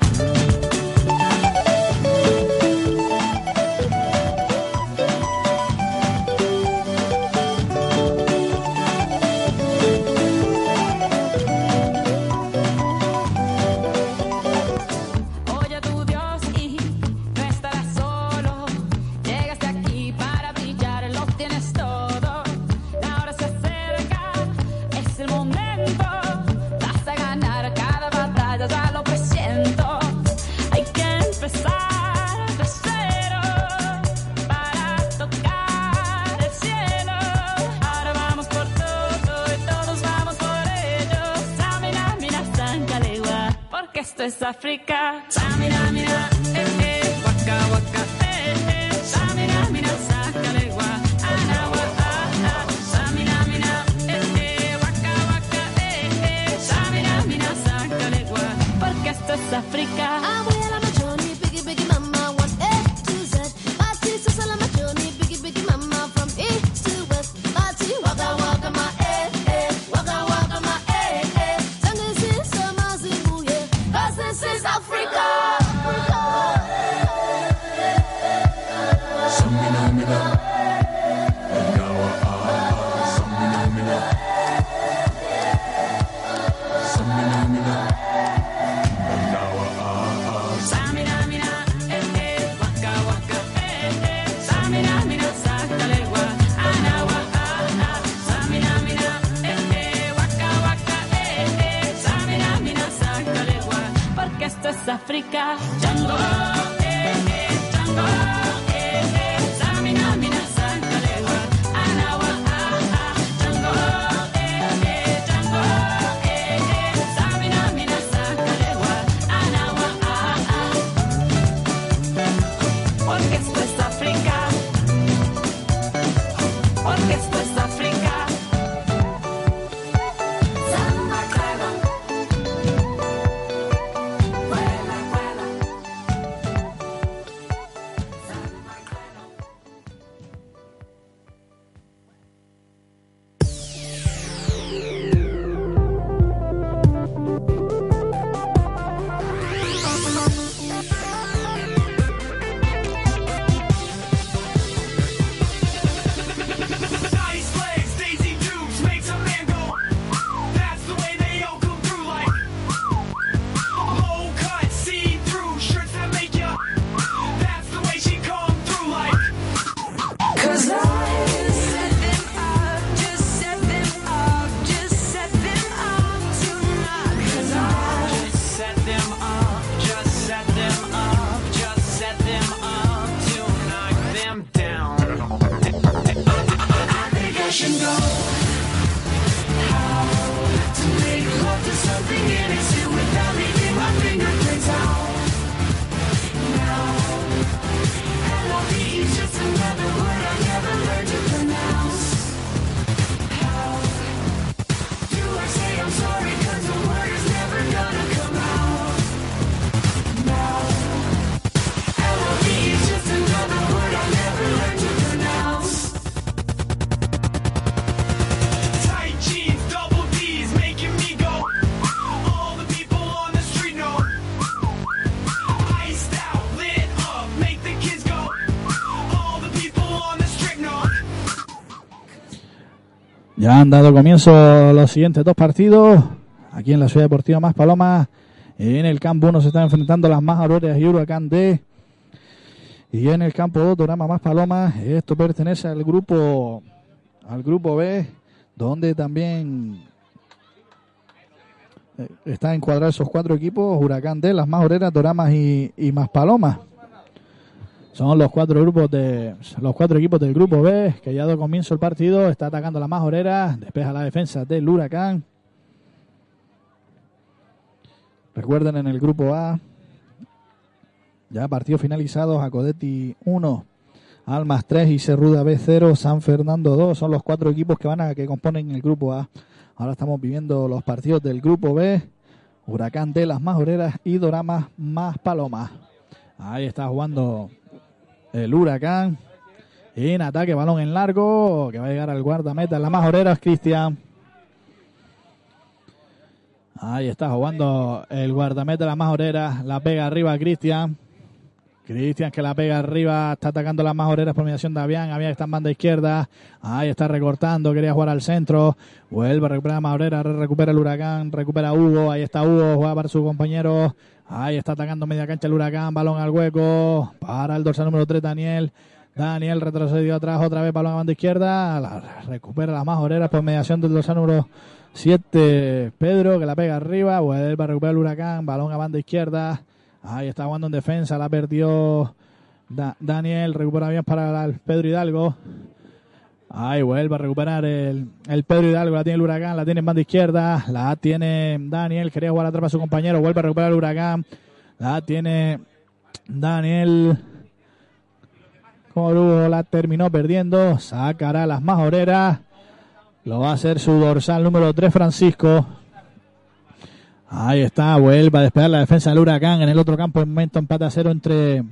Es África. Mira, eh, eh, waka, waka, eh, eh. Eh, eh, eh, eh. Porque esto es África. To make love to something innocent without leaving Ya han dado comienzo los siguientes dos partidos. Aquí en la Ciudad Deportiva Más Palomas. En el campo 1 se están enfrentando las Más Auroras y Huracán D. Y en el campo 2, Dorama Más Palomas. Esto pertenece al grupo al grupo B, donde también eh, están encuadrados esos cuatro equipos. Huracán D, las Más Auroras, Doramas y, y Más Palomas. Son los cuatro grupos de los cuatro equipos del grupo B que ya dado comienzo el partido. Está atacando la más orera, despeja la defensa del Huracán. Recuerden en el grupo A, ya partidos finalizados, Acodetti 1, Almas 3 y Cerruda B 0, San Fernando 2. Son los cuatro equipos que van a que componen el grupo A. Ahora estamos viviendo los partidos del grupo B. Huracán D, las más oreras y Doramas más Palomas. Ahí está jugando el Huracán. En ataque, balón en largo, que va a llegar al guardameta. La más orera es Cristian. Ahí está jugando el guardameta, la más orera. La pega arriba Cristian. Cristian que la pega arriba, está atacando las más oreras por mediación de Avián. Avián está en banda izquierda. Ahí está recortando, quería jugar al centro. Vuelve a recuperar a Maurera, recupera el huracán, recupera Hugo. Ahí está Hugo, juega para su compañero. Ahí está atacando media cancha el huracán, balón al hueco. Para el dorsal número 3, Daniel. Daniel retrocedió atrás, otra vez balón a banda izquierda. Recupera las más oreras por mediación del dorsal número 7, Pedro, que la pega arriba. Vuelve a recuperar el huracán, balón a banda izquierda. Ahí está jugando en defensa, la perdió Da- Daniel, recupera bien para Pedro Hidalgo. Ahí vuelve a recuperar el, el Pedro Hidalgo, la tiene el Huracán, la tiene en banda izquierda, la tiene Daniel, quería jugar atrás a su compañero, vuelve a recuperar el Huracán, la tiene Daniel, Corujo la terminó perdiendo, sacará las majoreras, lo va a hacer su dorsal número 3 Francisco. Ahí está, vuelve a despegar la defensa del Huracán en el otro campo, en momento empate a cero entre,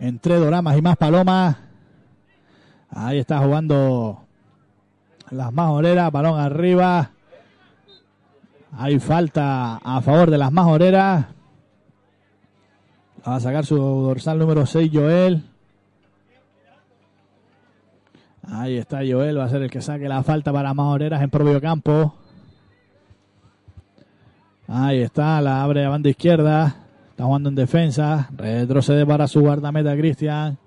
entre Doramas y Más Palomas. Ahí está jugando las majoreras, balón arriba. Hay falta a favor de las majoreras. Va a sacar su dorsal número 6, Joel. Ahí está Joel, va a ser el que saque la falta para majoreras en propio campo. Ahí está, la abre a banda izquierda. Está jugando en defensa. Retrocede para su guardameta Cristian.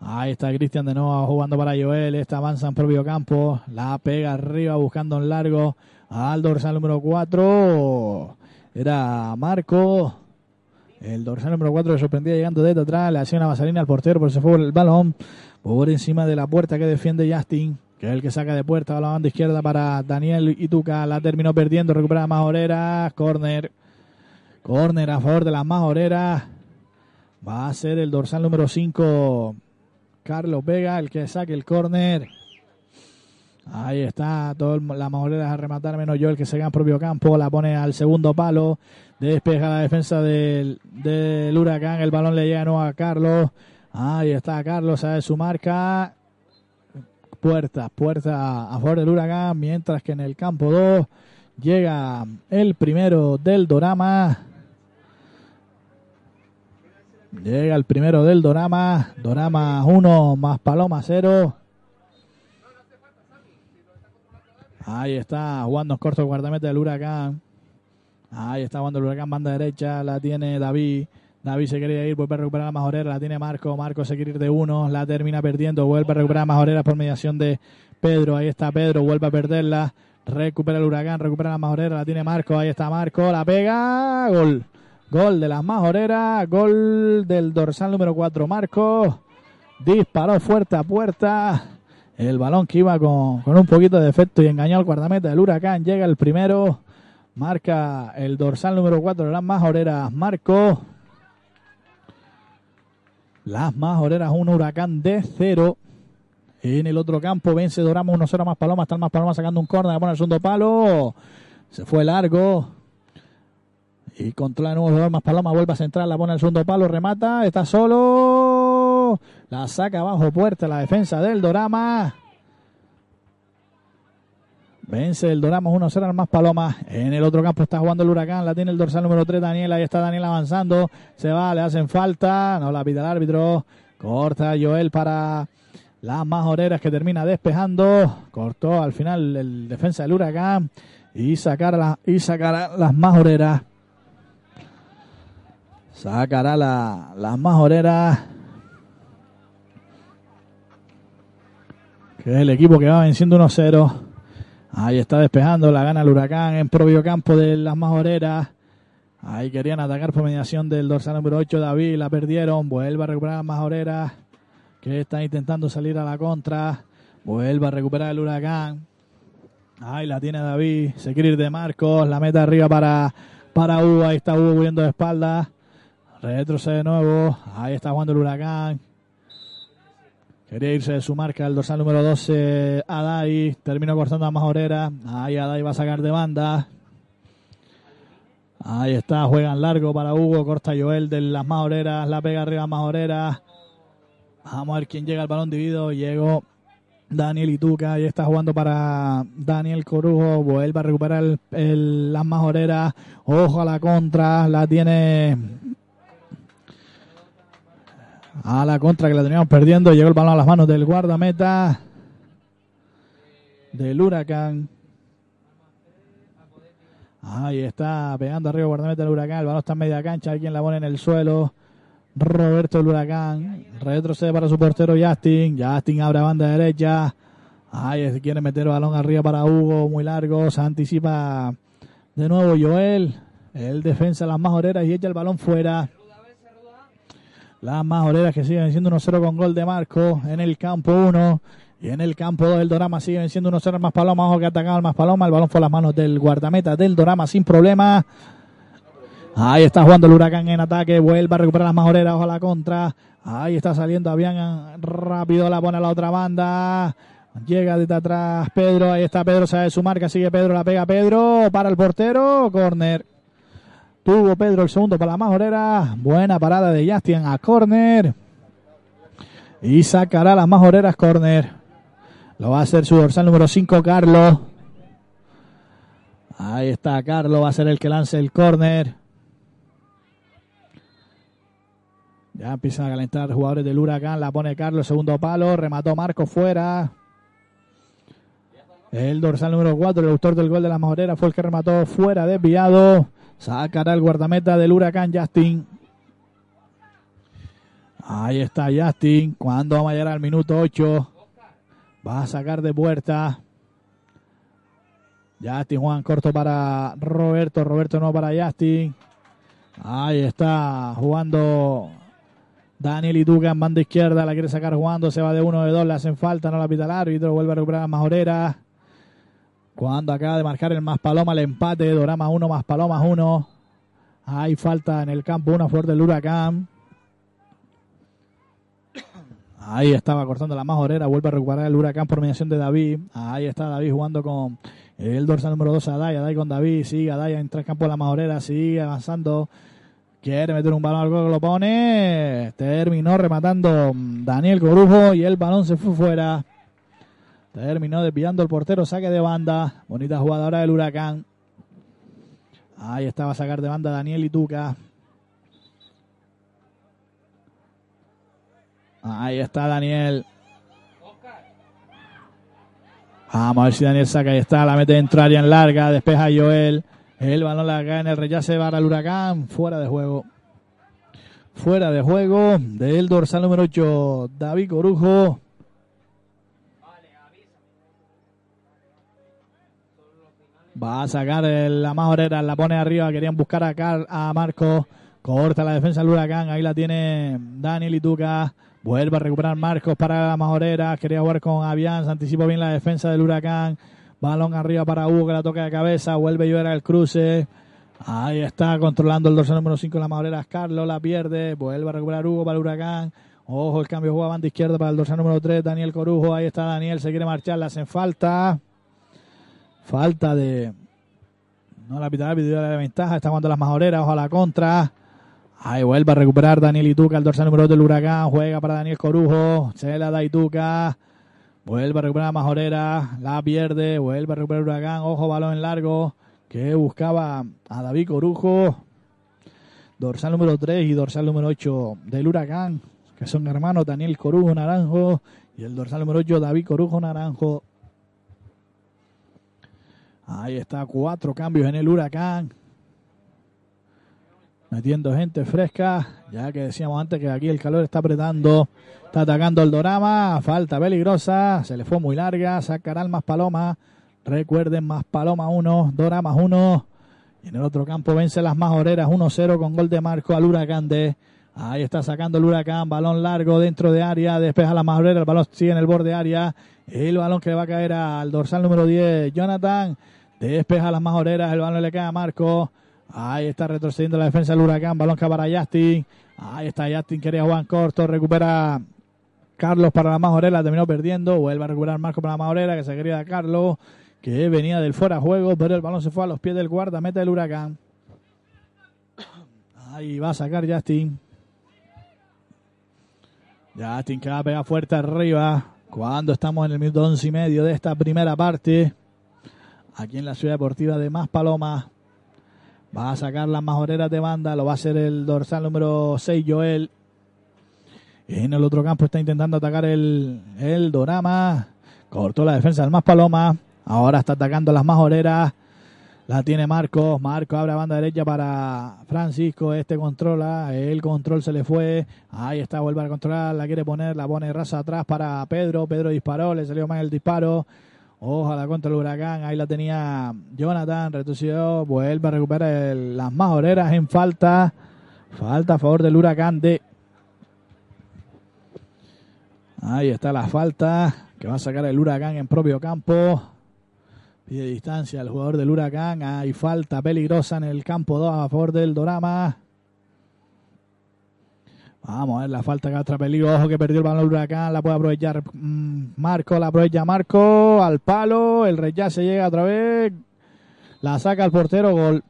Ahí está Cristian de nuevo jugando para Joel. Esta avanza en propio campo. La pega arriba buscando en largo. Al dorsal número 4. Era Marco. El dorsal número 4 que sorprendía llegando desde atrás. Le hacía una vaselina al portero, pero se fue el balón. Por encima de la puerta que defiende Justin. Que es el que saca de puerta a la banda izquierda para Daniel Ituca. La terminó perdiendo. Recupera Majoreras. Corner. Corner a favor de las Majoreras. Va a ser el dorsal número 5. Carlos Vega, el que saque el córner. Ahí está, todo la majorera a rematar, menos yo el que se en propio campo, la pone al segundo palo, despeja la defensa del, del huracán, el balón le llega nuevo a Carlos. Ahí está Carlos, sabe su marca. Puerta, puerta a favor del huracán, mientras que en el campo 2 llega el primero del Dorama. Llega el primero del Dorama. Dorama 1 más Paloma 0. Ahí está jugando corto el guardameta del Huracán. Ahí está jugando el Huracán, banda derecha. La tiene David. David se quería ir, vuelve a recuperar la majorera. La tiene Marco. Marco se quiere ir de uno. La termina perdiendo. Vuelve a recuperar la majorera por mediación de Pedro. Ahí está Pedro. Vuelve a perderla. Recupera el Huracán. Recupera la majorera. La tiene Marco. Ahí está Marco. La pega. Gol. Gol de las majoreras, gol del dorsal número 4, Marco. Disparó fuerte a puerta. El balón que iba con, con un poquito de efecto y engañó al guardameta del Huracán. Llega el primero. Marca el dorsal número 4 de las majoreras, Marco. Las majoreras, un huracán de cero. En el otro campo vence Doramos 1-0 más Paloma. Está el más Paloma sacando un córner. La pone el segundo palo. Se fue largo. Y controla de nuevo jugador más Paloma, vuelve a centrar, la pone al segundo palo, remata, está solo. La saca bajo puerta la defensa del Dorama. Vence el Dorama 1-0 al más Paloma. En el otro campo está jugando el Huracán, la tiene el dorsal número 3, Daniel. Ahí está Daniel avanzando. Se va, le hacen falta. No la pide el árbitro. Corta Joel para las majoreras que termina despejando. Cortó al final el defensa del Huracán. Y sacar la, y sacará las majoreras. Sacará la, las majoreras. Que es el equipo que va venciendo 1-0. Ahí está despejando, la gana el huracán en propio campo de las majoreras. Ahí querían atacar por mediación del dorsal número 8, David, la perdieron. Vuelve a recuperar las majoreras que están intentando salir a la contra. Vuelve a recuperar el huracán. Ahí la tiene David, se quiere ir de Marcos, la meta arriba para, para Hugo. Ahí está Hugo huyendo de espalda. Retrocede de nuevo. Ahí está jugando el huracán. Quería irse de su marca el dorsal número 12, Adai. Terminó cortando a Majorera. Ahí Adai va a sacar de banda. Ahí está, juegan largo para Hugo. Corta Joel de las Majoreras. La pega arriba a Majoreras. Vamos a ver quién llega al balón dividido. Llegó Daniel Ituca. Ahí está jugando para Daniel Corujo. Vuelve a recuperar el, el- las Majoreras. Ojo a la contra. La tiene a la contra que la teníamos perdiendo. Llegó el balón a las manos del guardameta del Huracán. Ahí está pegando arriba el guardameta del Huracán. El balón está en media cancha. Alguien la pone en el suelo. Roberto del Huracán. Retrocede para su portero Justin. Justin abre a banda derecha. Ahí quiere meter el balón arriba para Hugo. Muy largo. Se anticipa de nuevo Joel. El defensa de las majoreras y echa el balón fuera. Las majoreras que siguen siendo 1-0 con gol de Marco en el campo 1. Y en el campo 2 el Dorama sigue venciendo 1-0 el Más Paloma. Ojo que ha atacado el Más Paloma. El balón fue a las manos del guardameta del Dorama sin problema. Ahí está jugando el Huracán en ataque. Vuelve a recuperar las majoreras. Ojo a la contra. Ahí está saliendo Avian rápido. La pone a la otra banda. Llega desde atrás Pedro. Ahí está Pedro. Sabe su marca. Sigue Pedro. La pega Pedro. Para el portero. Corner. Tuvo Pedro el segundo para la majorera. Buena parada de Justin a corner. Y sacará las majoreras corner. Lo va a hacer su dorsal número 5, Carlos. Ahí está Carlos. Va a ser el que lance el corner. Ya empiezan a calentar jugadores del Huracán. La pone Carlos, segundo palo. Remató Marco fuera. El dorsal número 4, el autor del gol de la majorera, fue el que remató fuera, desviado. Sacará el guardameta del Huracán, Justin. Ahí está Justin. Cuando vamos a llegar al minuto 8. Va a sacar de puerta. Justin Juan corto para Roberto. Roberto no para Justin. Ahí está jugando Daniel Ituca en banda izquierda. La quiere sacar jugando. Se va de uno de dos. Le hacen falta. No la pita el árbitro. Vuelve a recuperar a Majorera. Cuando acaba de marcar el más paloma el empate. Dorama 1 más palomas 1. Hay falta en el campo. Una fuerte del huracán. Ahí estaba cortando la majorera. Vuelve a recuperar el huracán por mediación de David. Ahí está David jugando con el dorsal número 2 Adaya. Adaya con David. Sigue Adaya entra al campo de la majorera. Sigue avanzando. Quiere meter un balón al gol, lo pone. Terminó rematando Daniel Corujo y el balón se fue fuera. Terminó desviando el portero, saque de banda. Bonita jugadora del Huracán. Ahí estaba a sacar de banda Daniel Ituca. Ahí está Daniel. Vamos a ver si Daniel saca. Ahí está, la mete dentro área en larga. Despeja Joel. El balón la cae en el rechace para el Huracán. Fuera de juego. Fuera de juego del dorsal número 8, David Corujo. Va a sacar la majorera, la pone arriba. Querían buscar a, Car- a Marco. Corta la defensa del Huracán. Ahí la tiene Daniel Ituca. Vuelve a recuperar Marcos para la majorera. Quería jugar con Avian. Se anticipó bien la defensa del Huracán. Balón arriba para Hugo que la toca de cabeza. Vuelve a llover al cruce. Ahí está controlando el dorsal número 5 la majorera. Carlos la pierde. Vuelve a recuperar Hugo para el Huracán. Ojo, el cambio juega banda izquierda para el dorsal número 3. Daniel Corujo. Ahí está Daniel. Se quiere marchar. Le hacen falta. Falta de. No la pita el árbitro, dio la ventaja. Está jugando las majoreras. Ojo a la contra. Ahí vuelve a recuperar Daniel Ituca, el dorsal número 2 del Huracán. Juega para Daniel Corujo. Se la da Ituca. Vuelve a recuperar Majorera. La pierde. Vuelve a recuperar Huracán. Ojo, balón en largo. Que buscaba a David Corujo. Dorsal número 3 y dorsal número 8 del Huracán. Que son hermanos Daniel Corujo Naranjo. Y el dorsal número 8 David Corujo Naranjo. Ahí está, cuatro cambios en el Huracán. Metiendo gente fresca. Ya que decíamos antes que aquí el calor está apretando. Está atacando el Dorama. Falta peligrosa. Se le fue muy larga. Sacarán más paloma. Recuerden, más paloma 1. Doramas 1. Y en el otro campo vence las majoreras 1-0 con gol de Marco al Huracán de. Ahí está sacando el Huracán. Balón largo dentro de área. Despeja la majorera. El balón sigue en el borde área. El balón que le va a caer al dorsal número 10. Jonathan. Despeja las majoreras. El balón le cae a Marco. Ahí está retrocediendo la defensa del Huracán. Balón que para Justin. Ahí está Justin. Quería jugar corto. Recupera Carlos para la majorera. Terminó perdiendo. Vuelve a recuperar Marco para la majorera. Que se quería de Carlos. Que venía del fuera juego. Pero el balón se fue a los pies del guardameta del Huracán. Ahí va a sacar Justin. Justin que va a pegar fuerte arriba. Cuando estamos en el minuto once y medio de esta primera parte. Aquí en la ciudad deportiva de Más Palomas. Va a sacar las majoreras de banda. Lo va a hacer el dorsal número 6, Joel. En el otro campo está intentando atacar el, el Dorama. Cortó la defensa del Más Paloma. Ahora está atacando las majoreras. La tiene Marcos. Marco abre banda derecha para Francisco. Este controla. El control se le fue. Ahí está, vuelve a controlar. La quiere poner. La pone raza atrás para Pedro. Pedro disparó. Le salió mal el disparo. Ojalá contra el huracán. Ahí la tenía Jonathan. Retrocedió. Vuelve a recuperar el, las majoreras en falta. Falta a favor del huracán de. Ahí está la falta que va a sacar el huracán en propio campo. Pide distancia el jugador del huracán. Hay falta peligrosa en el campo 2 a favor del Dorama. Vamos a ver la falta que va a peligro. Ojo que perdió el balón Huracán. La puede aprovechar mm, Marco. La aprovecha Marco. Al palo. El rechace llega otra vez. La saca el portero. Gol.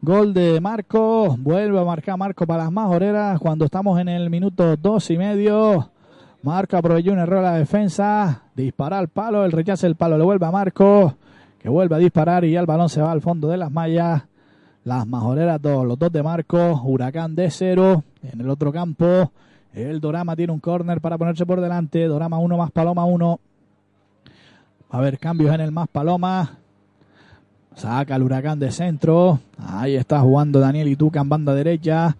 Gol de Marco. Vuelve a marcar Marco para las majoreras. Cuando estamos en el minuto dos y medio. Marco aprovechó un error a la defensa. Dispara al palo. El rechace el palo. Le vuelve a Marco. Que vuelve a disparar. Y ya el balón se va al fondo de las mallas. Las majoreras dos. Los dos de Marco. Huracán de cero. En el otro campo. El Dorama tiene un córner para ponerse por delante. Dorama 1 más Paloma 1. Va a haber cambios en el más Paloma. Saca el huracán de centro. Ahí está jugando Daniel Ituca en banda derecha.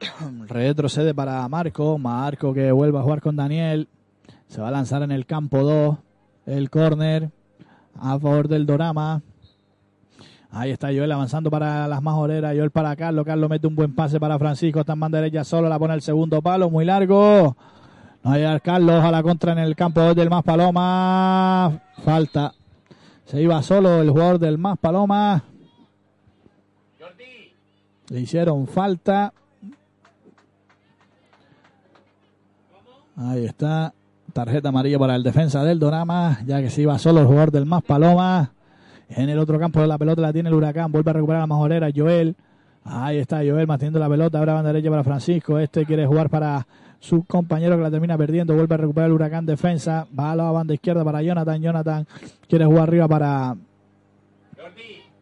[coughs] Retrocede para Marco. Marco que vuelve a jugar con Daniel. Se va a lanzar en el campo 2. El córner a favor del Dorama. Ahí está Joel avanzando para las majoreras. Joel para Carlos. Carlos mete un buen pase para Francisco. Está en banda derecha solo. La pone el segundo palo. Muy largo. No va Carlos a la contra en el campo 2 del más Paloma. Falta. Se iba solo el jugador del más Paloma. Le hicieron falta. Ahí está. Tarjeta amarilla para el defensa del Dorama. Ya que se iba solo el jugador del más Paloma. En el otro campo de la pelota la tiene el Huracán. Vuelve a recuperar la majorera. Joel. Ahí está Joel manteniendo la pelota. Ahora banda derecha para Francisco. Este quiere jugar para su compañero que la termina perdiendo. Vuelve a recuperar el Huracán defensa. Va a la banda izquierda para Jonathan. Jonathan quiere jugar arriba para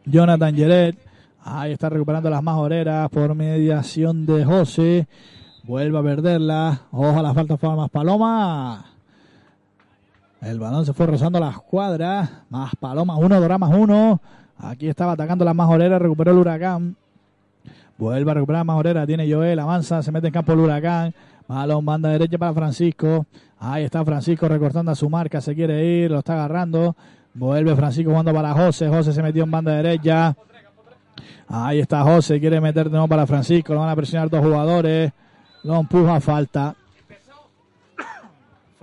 Jonathan Geret. Ahí está recuperando las majoreras por mediación de José. Vuelve a perderla. Ojo a la falta más Paloma. El balón se fue rozando las cuadras. Más Paloma, uno, Doramas uno. Aquí estaba atacando las majoreras. Recuperó el huracán. Vuelve a recuperar Majorera. Tiene Joel. Avanza. Se mete en campo el huracán. Balón, banda derecha para Francisco. Ahí está Francisco recortando a su marca. Se quiere ir. Lo está agarrando. Vuelve Francisco jugando para José. José se metió en banda derecha. Ahí está José. Quiere meter de nuevo para Francisco. Lo van a presionar dos jugadores. Lo empuja. Falta.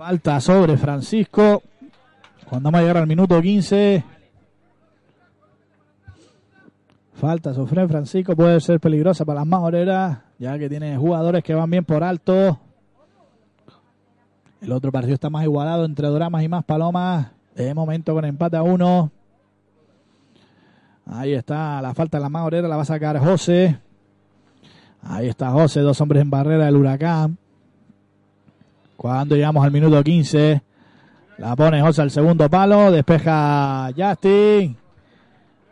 Falta sobre Francisco. Cuando vamos a llegar al minuto 15. Falta sobre Francisco. Puede ser peligrosa para las majoreras. Ya que tiene jugadores que van bien por alto. El otro partido está más igualado entre Doramas y más Palomas. De momento con empate a uno. Ahí está la falta de la majorera. La va a sacar José. Ahí está José. Dos hombres en barrera del huracán. Cuando llegamos al minuto 15, la pone José al segundo palo, despeja Justin.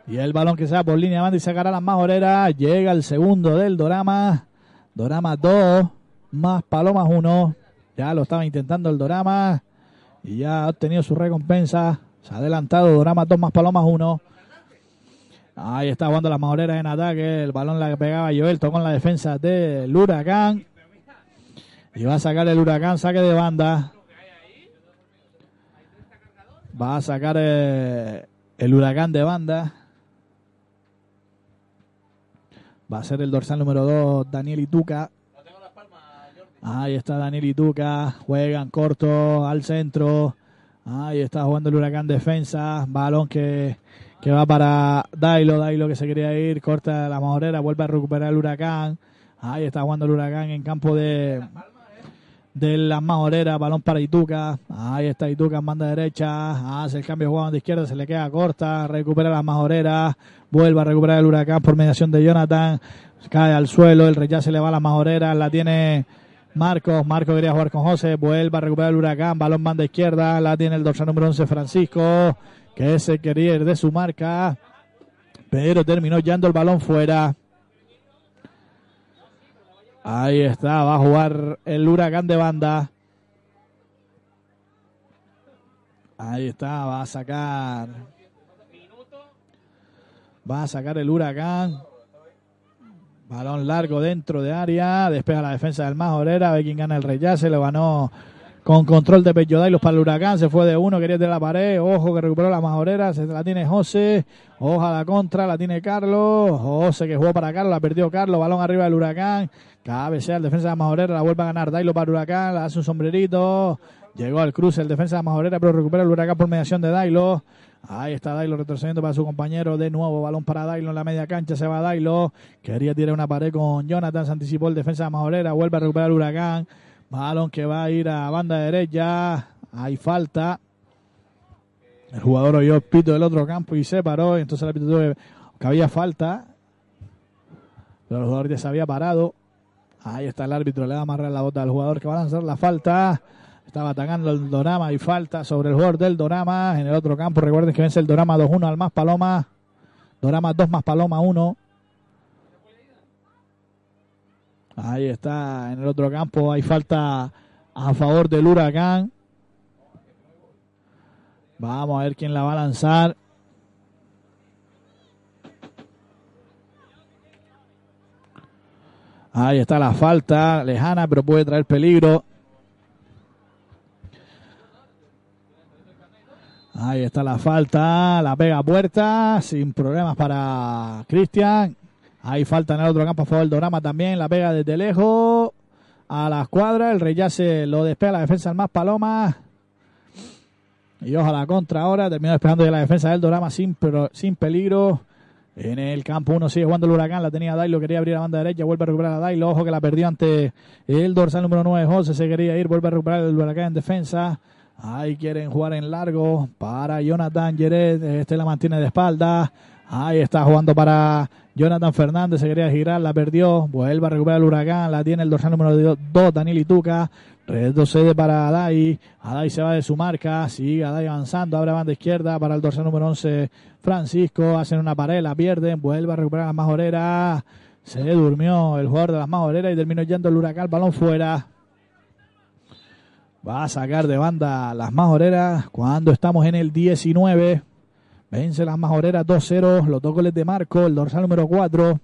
Y el balón que se va por línea de banda y sacará las majoreras. Llega el segundo del Dorama. Dorama 2, más Palomas 1. Ya lo estaba intentando el Dorama. Y ya ha obtenido su recompensa. Se ha adelantado Dorama 2 más Palomas 1. Ahí está jugando las majoreras en ataque. El balón la pegaba Joel. Tocó en la defensa del Huracán. Y va a sacar el huracán, saque de banda. Va a sacar eh, el huracán de banda. Va a ser el dorsal número 2, Daniel Ituca. Ahí está Daniel Ituca. Juegan corto al centro. Ahí está jugando el huracán defensa. Balón que, que va para Dailo. Dailo que se quería ir. Corta la majorera. Vuelve a recuperar el huracán. Ahí está jugando el huracán en campo de, de las majoreras, balón para Ituca, ahí está Ituca en banda derecha, hace el cambio de jugada de izquierda, se le queda corta, recupera las majoreras, vuelve a recuperar el huracán por mediación de Jonathan, cae al suelo, el rechace le va a las majoreras, la tiene Marcos, Marcos quería jugar con José, vuelve a recuperar el huracán, balón banda izquierda, la tiene el dorsal número 11 Francisco, que se quería ir de su marca, pero terminó yendo el balón fuera. Ahí está, va a jugar el huracán de banda. Ahí está, va a sacar. Va a sacar el huracán. Balón largo dentro de área. Despeja la defensa del Majorera. Ve quién gana el rechace. Lo ganó con control de Pellodailos para el huracán, se fue de uno, quería de la pared, ojo que recuperó la majorera, se la tiene José, ojo a la contra, la tiene Carlos, José que jugó para Carlos, la perdió Carlos, balón arriba del huracán, cabecea el defensa de la majorera, la vuelve a ganar Dailo para huracán, le hace un sombrerito, llegó al cruce el defensa de la majorera, pero recupera el huracán por mediación de Dailo. Ahí está Dailo retrocediendo para su compañero. De nuevo, balón para Dailo en la media cancha. Se va Dailo. Quería tirar una pared con Jonathan. Se anticipó el defensa de Majorera. Vuelve a recuperar el huracán. Balón que va a ir a banda derecha. Hay falta. El jugador oyó pito del otro campo y se paró. Entonces el que- que había falta. Pero el jugador ya se había parado. Ahí está el árbitro. Le va a amarrar la bota al jugador que va a lanzar la falta. Estaba atacando el Dorama y falta sobre el jugador del Dorama. En el otro campo, recuerden que vence el Dorama 2-1 al más Paloma. Dorama 2 más Paloma 1. Ahí está, en el otro campo hay falta a favor del Huracán. Vamos a ver quién la va a lanzar. Ahí está la falta, lejana, pero puede traer peligro. Ahí está la falta, la pega puerta, sin problemas para Cristian. Hay falta en el otro campo a favor del Dorama también, la pega desde lejos a la escuadra, el reyace lo despega la defensa del más Paloma. Y ojalá contra ahora, terminó despejando ya la defensa del Dorama sin, pero, sin peligro. En el campo uno sigue jugando el huracán, la tenía Dailo, quería abrir la banda derecha, vuelve a recuperar a Dailo, ojo que la perdió ante el dorsal número 9, José se quería ir, vuelve a recuperar el huracán en defensa. Ahí quieren jugar en largo para Jonathan Jeret, este la mantiene de espalda. Ahí está jugando para Jonathan Fernández, se quería girar, la perdió, vuelve a recuperar el huracán, la tiene el dorsal número 2, Daniel Ituca. Retrocede para Adai. Adai se va de su marca. Sigue Adai avanzando. Abre banda izquierda para el dorsal número 11. Francisco. Hacen una pared. La pierden. Vuelve a recuperar las majoreras. Se durmió el jugador de las majoreras y terminó yendo el huracán. Balón fuera. Va a sacar de banda las majoreras cuando estamos en el 19. Vence las majoreras 2-0. Los dos goles de Marco. El dorsal número 4.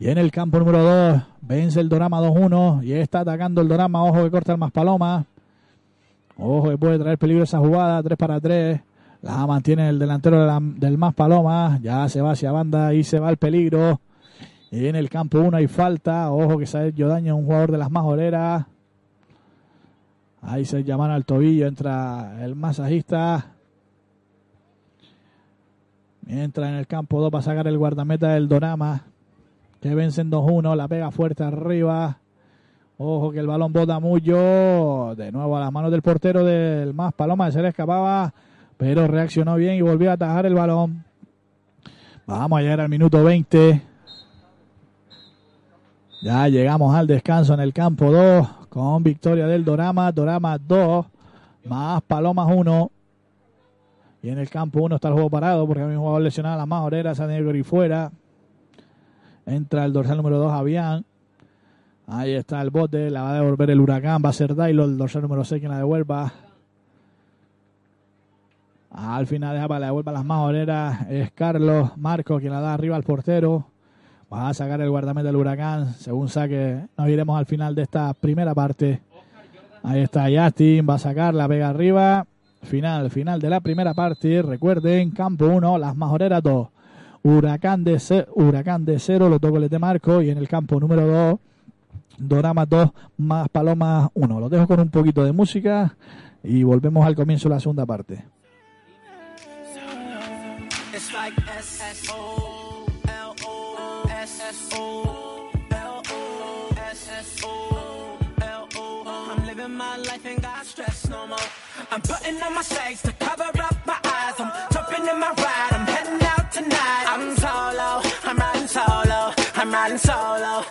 Y en el campo número 2 vence el Dorama 2-1 y está atacando el Dorama. Ojo que corta el más paloma. Ojo que puede traer peligro esa jugada. 3 para 3. La mantiene el delantero de la- del más paloma. Ya se va hacia banda y se va el peligro. Y en el campo 1 hay falta. Ojo que se ha hecho a un jugador de las majoreras. Ahí se llaman al tobillo. Entra el masajista. Mientras en el campo 2 va a sacar el guardameta del Dorama que vencen 2-1, la pega fuerte arriba. Ojo que el balón bota mucho. De nuevo a las manos del portero del más Paloma, se le escapaba, pero reaccionó bien y volvió a atajar el balón. Vamos a llegar al minuto 20. Ya llegamos al descanso en el campo 2 con victoria del Dorama. Dorama 2 más Palomas 1. Y en el campo 1 está el juego parado porque hay un jugador lesionado a las se ha tenido que ir fuera. Entra el dorsal número 2, Avián. Ahí está el bote, la va a devolver el huracán. Va a ser Dailo, el dorsal número 6, quien la devuelva. Al final deja para la devuelva las majoreras. Es Carlos Marco quien la da arriba al portero. Va a sacar el guardameta del huracán. Según saque, nos iremos al final de esta primera parte. Ahí está Justin, va a sacar la pega arriba. Final, final de la primera parte. Recuerden, campo 1, las majoreras 2. Huracán de, Huracán de 0, los dos goles de Marco. Y en el campo número 2, Dorama 2 más Paloma 1. Los dejo con un poquito de música y volvemos al comienzo de la segunda parte. It's. I'm got stress no more. I'm putting on my shades to cover up I'm riding solo.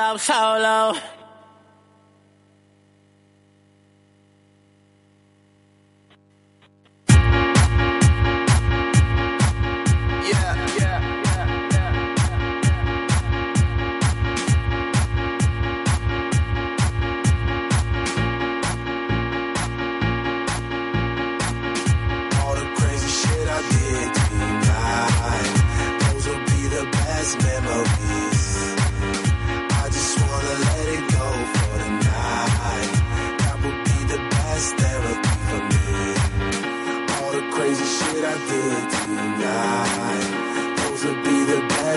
Solo. I'm riding solo. Solo.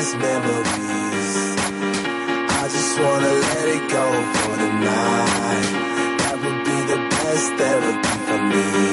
past memories. I just wanna let it go for the night. That would be the best therapy for me.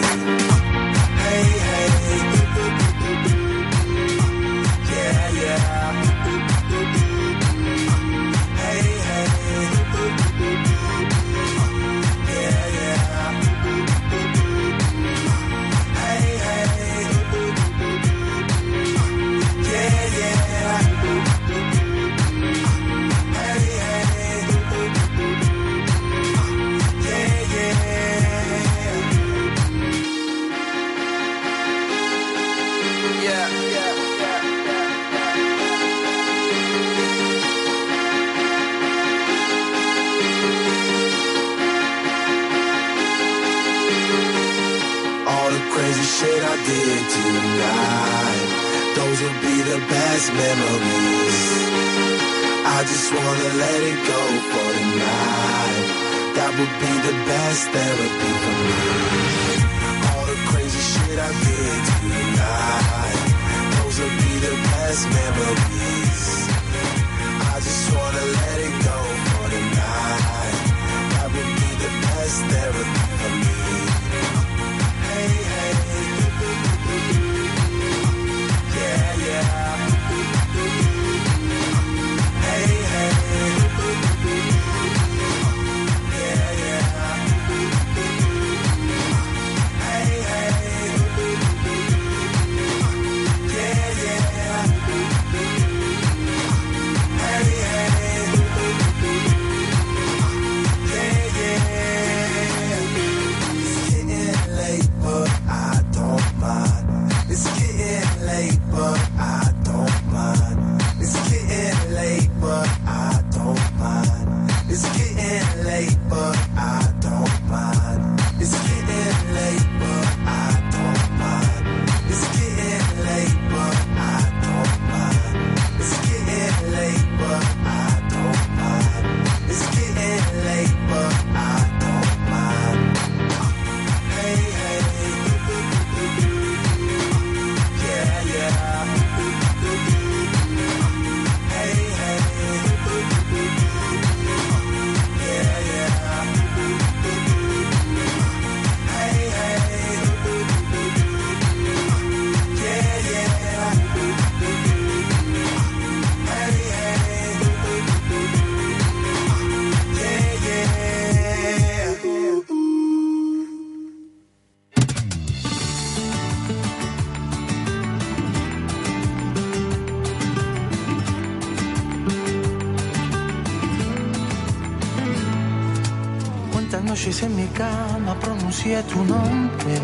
pronuncié tu nombre.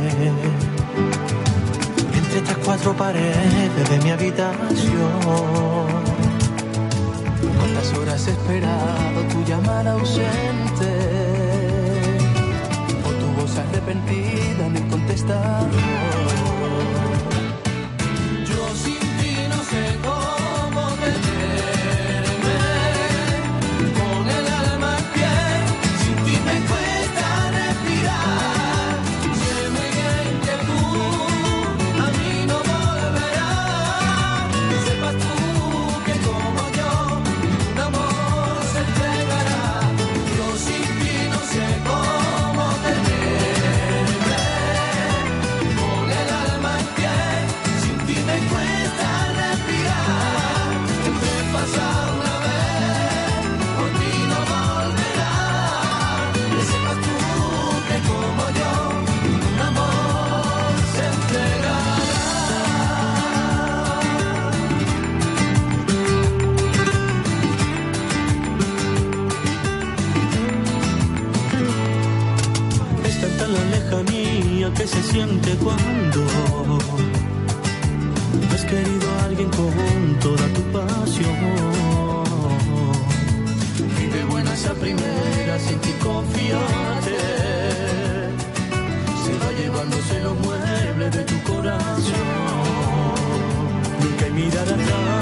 Entre estas cuatro paredes de mi habitación. Cuántas horas he esperado tu llamada ausente. O tu voz arrepentida ni contestando. siente cuando has querido a alguien con toda tu pasión. Y de buenas a primeras sin ti confiarte, se va llevándose los muebles de tu corazón. Nunca hay mirar atrás.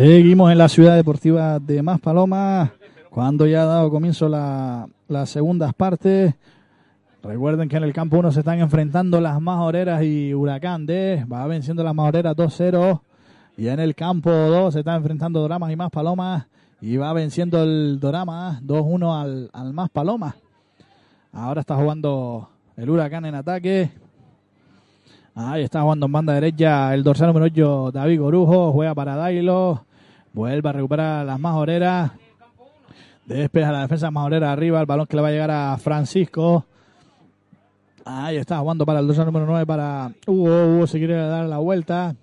Seguimos en la ciudad deportiva de Maspalomas, cuando ya ha dado comienzo la, las segundas partes. Recuerden que en el campo 1 se están enfrentando las majoreras y Huracán D. Va venciendo las majoreras 2-0. Y en el campo 2 se están enfrentando Doramas y Más Palomas. Y va venciendo el Dorama 2-1 al, al Más Palomas. Ahora está jugando el Huracán en ataque. Ahí está jugando en banda derecha el dorsal número 8 David Gorujo. Juega para Dailo. Vuelve a recuperar las majoreras. Despeja la defensa majorera arriba. El balón que le va a llegar a Francisco. Ahí está jugando para el dorsal número 9 para Hugo. Hugo se quiere dar la vuelta.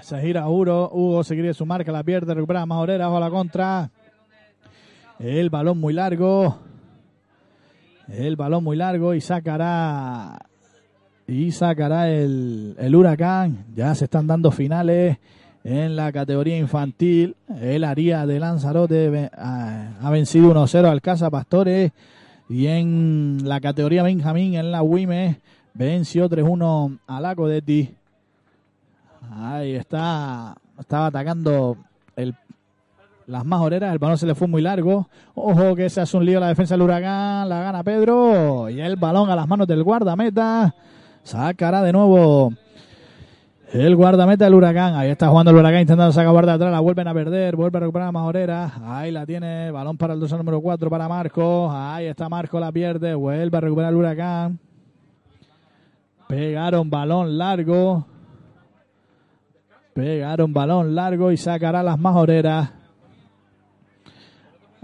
Se gira Hugo. Hugo se quiere su marca. La pierde. Recupera a majorera. Bajo la contra. El balón muy largo. El balón muy largo y sacará y sacará el, el huracán. Ya se están dando finales en la categoría infantil. El Aría de Lanzarote ve- ha, vencido 1-0 al Casa Pastores. Y en la categoría Benjamín, en la WIME, venció 3-1 a la Codetti. Ahí está. Estaba atacando el, las majoreras. El balón se le fue muy largo. Ojo que se hace un lío la defensa del huracán. La gana Pedro. Y el balón a las manos del guardameta. Sacará de nuevo el guardameta del huracán. Ahí está jugando el huracán intentando sacar guarda atrás. La vuelven a perder. Vuelve a recuperar a Majorera. Ahí la tiene. Balón para el dorsal número 4 para Marco. Ahí está Marco. La pierde. Vuelve a recuperar el huracán. Pegaron balón largo. Pegaron balón largo y sacará las majoreras.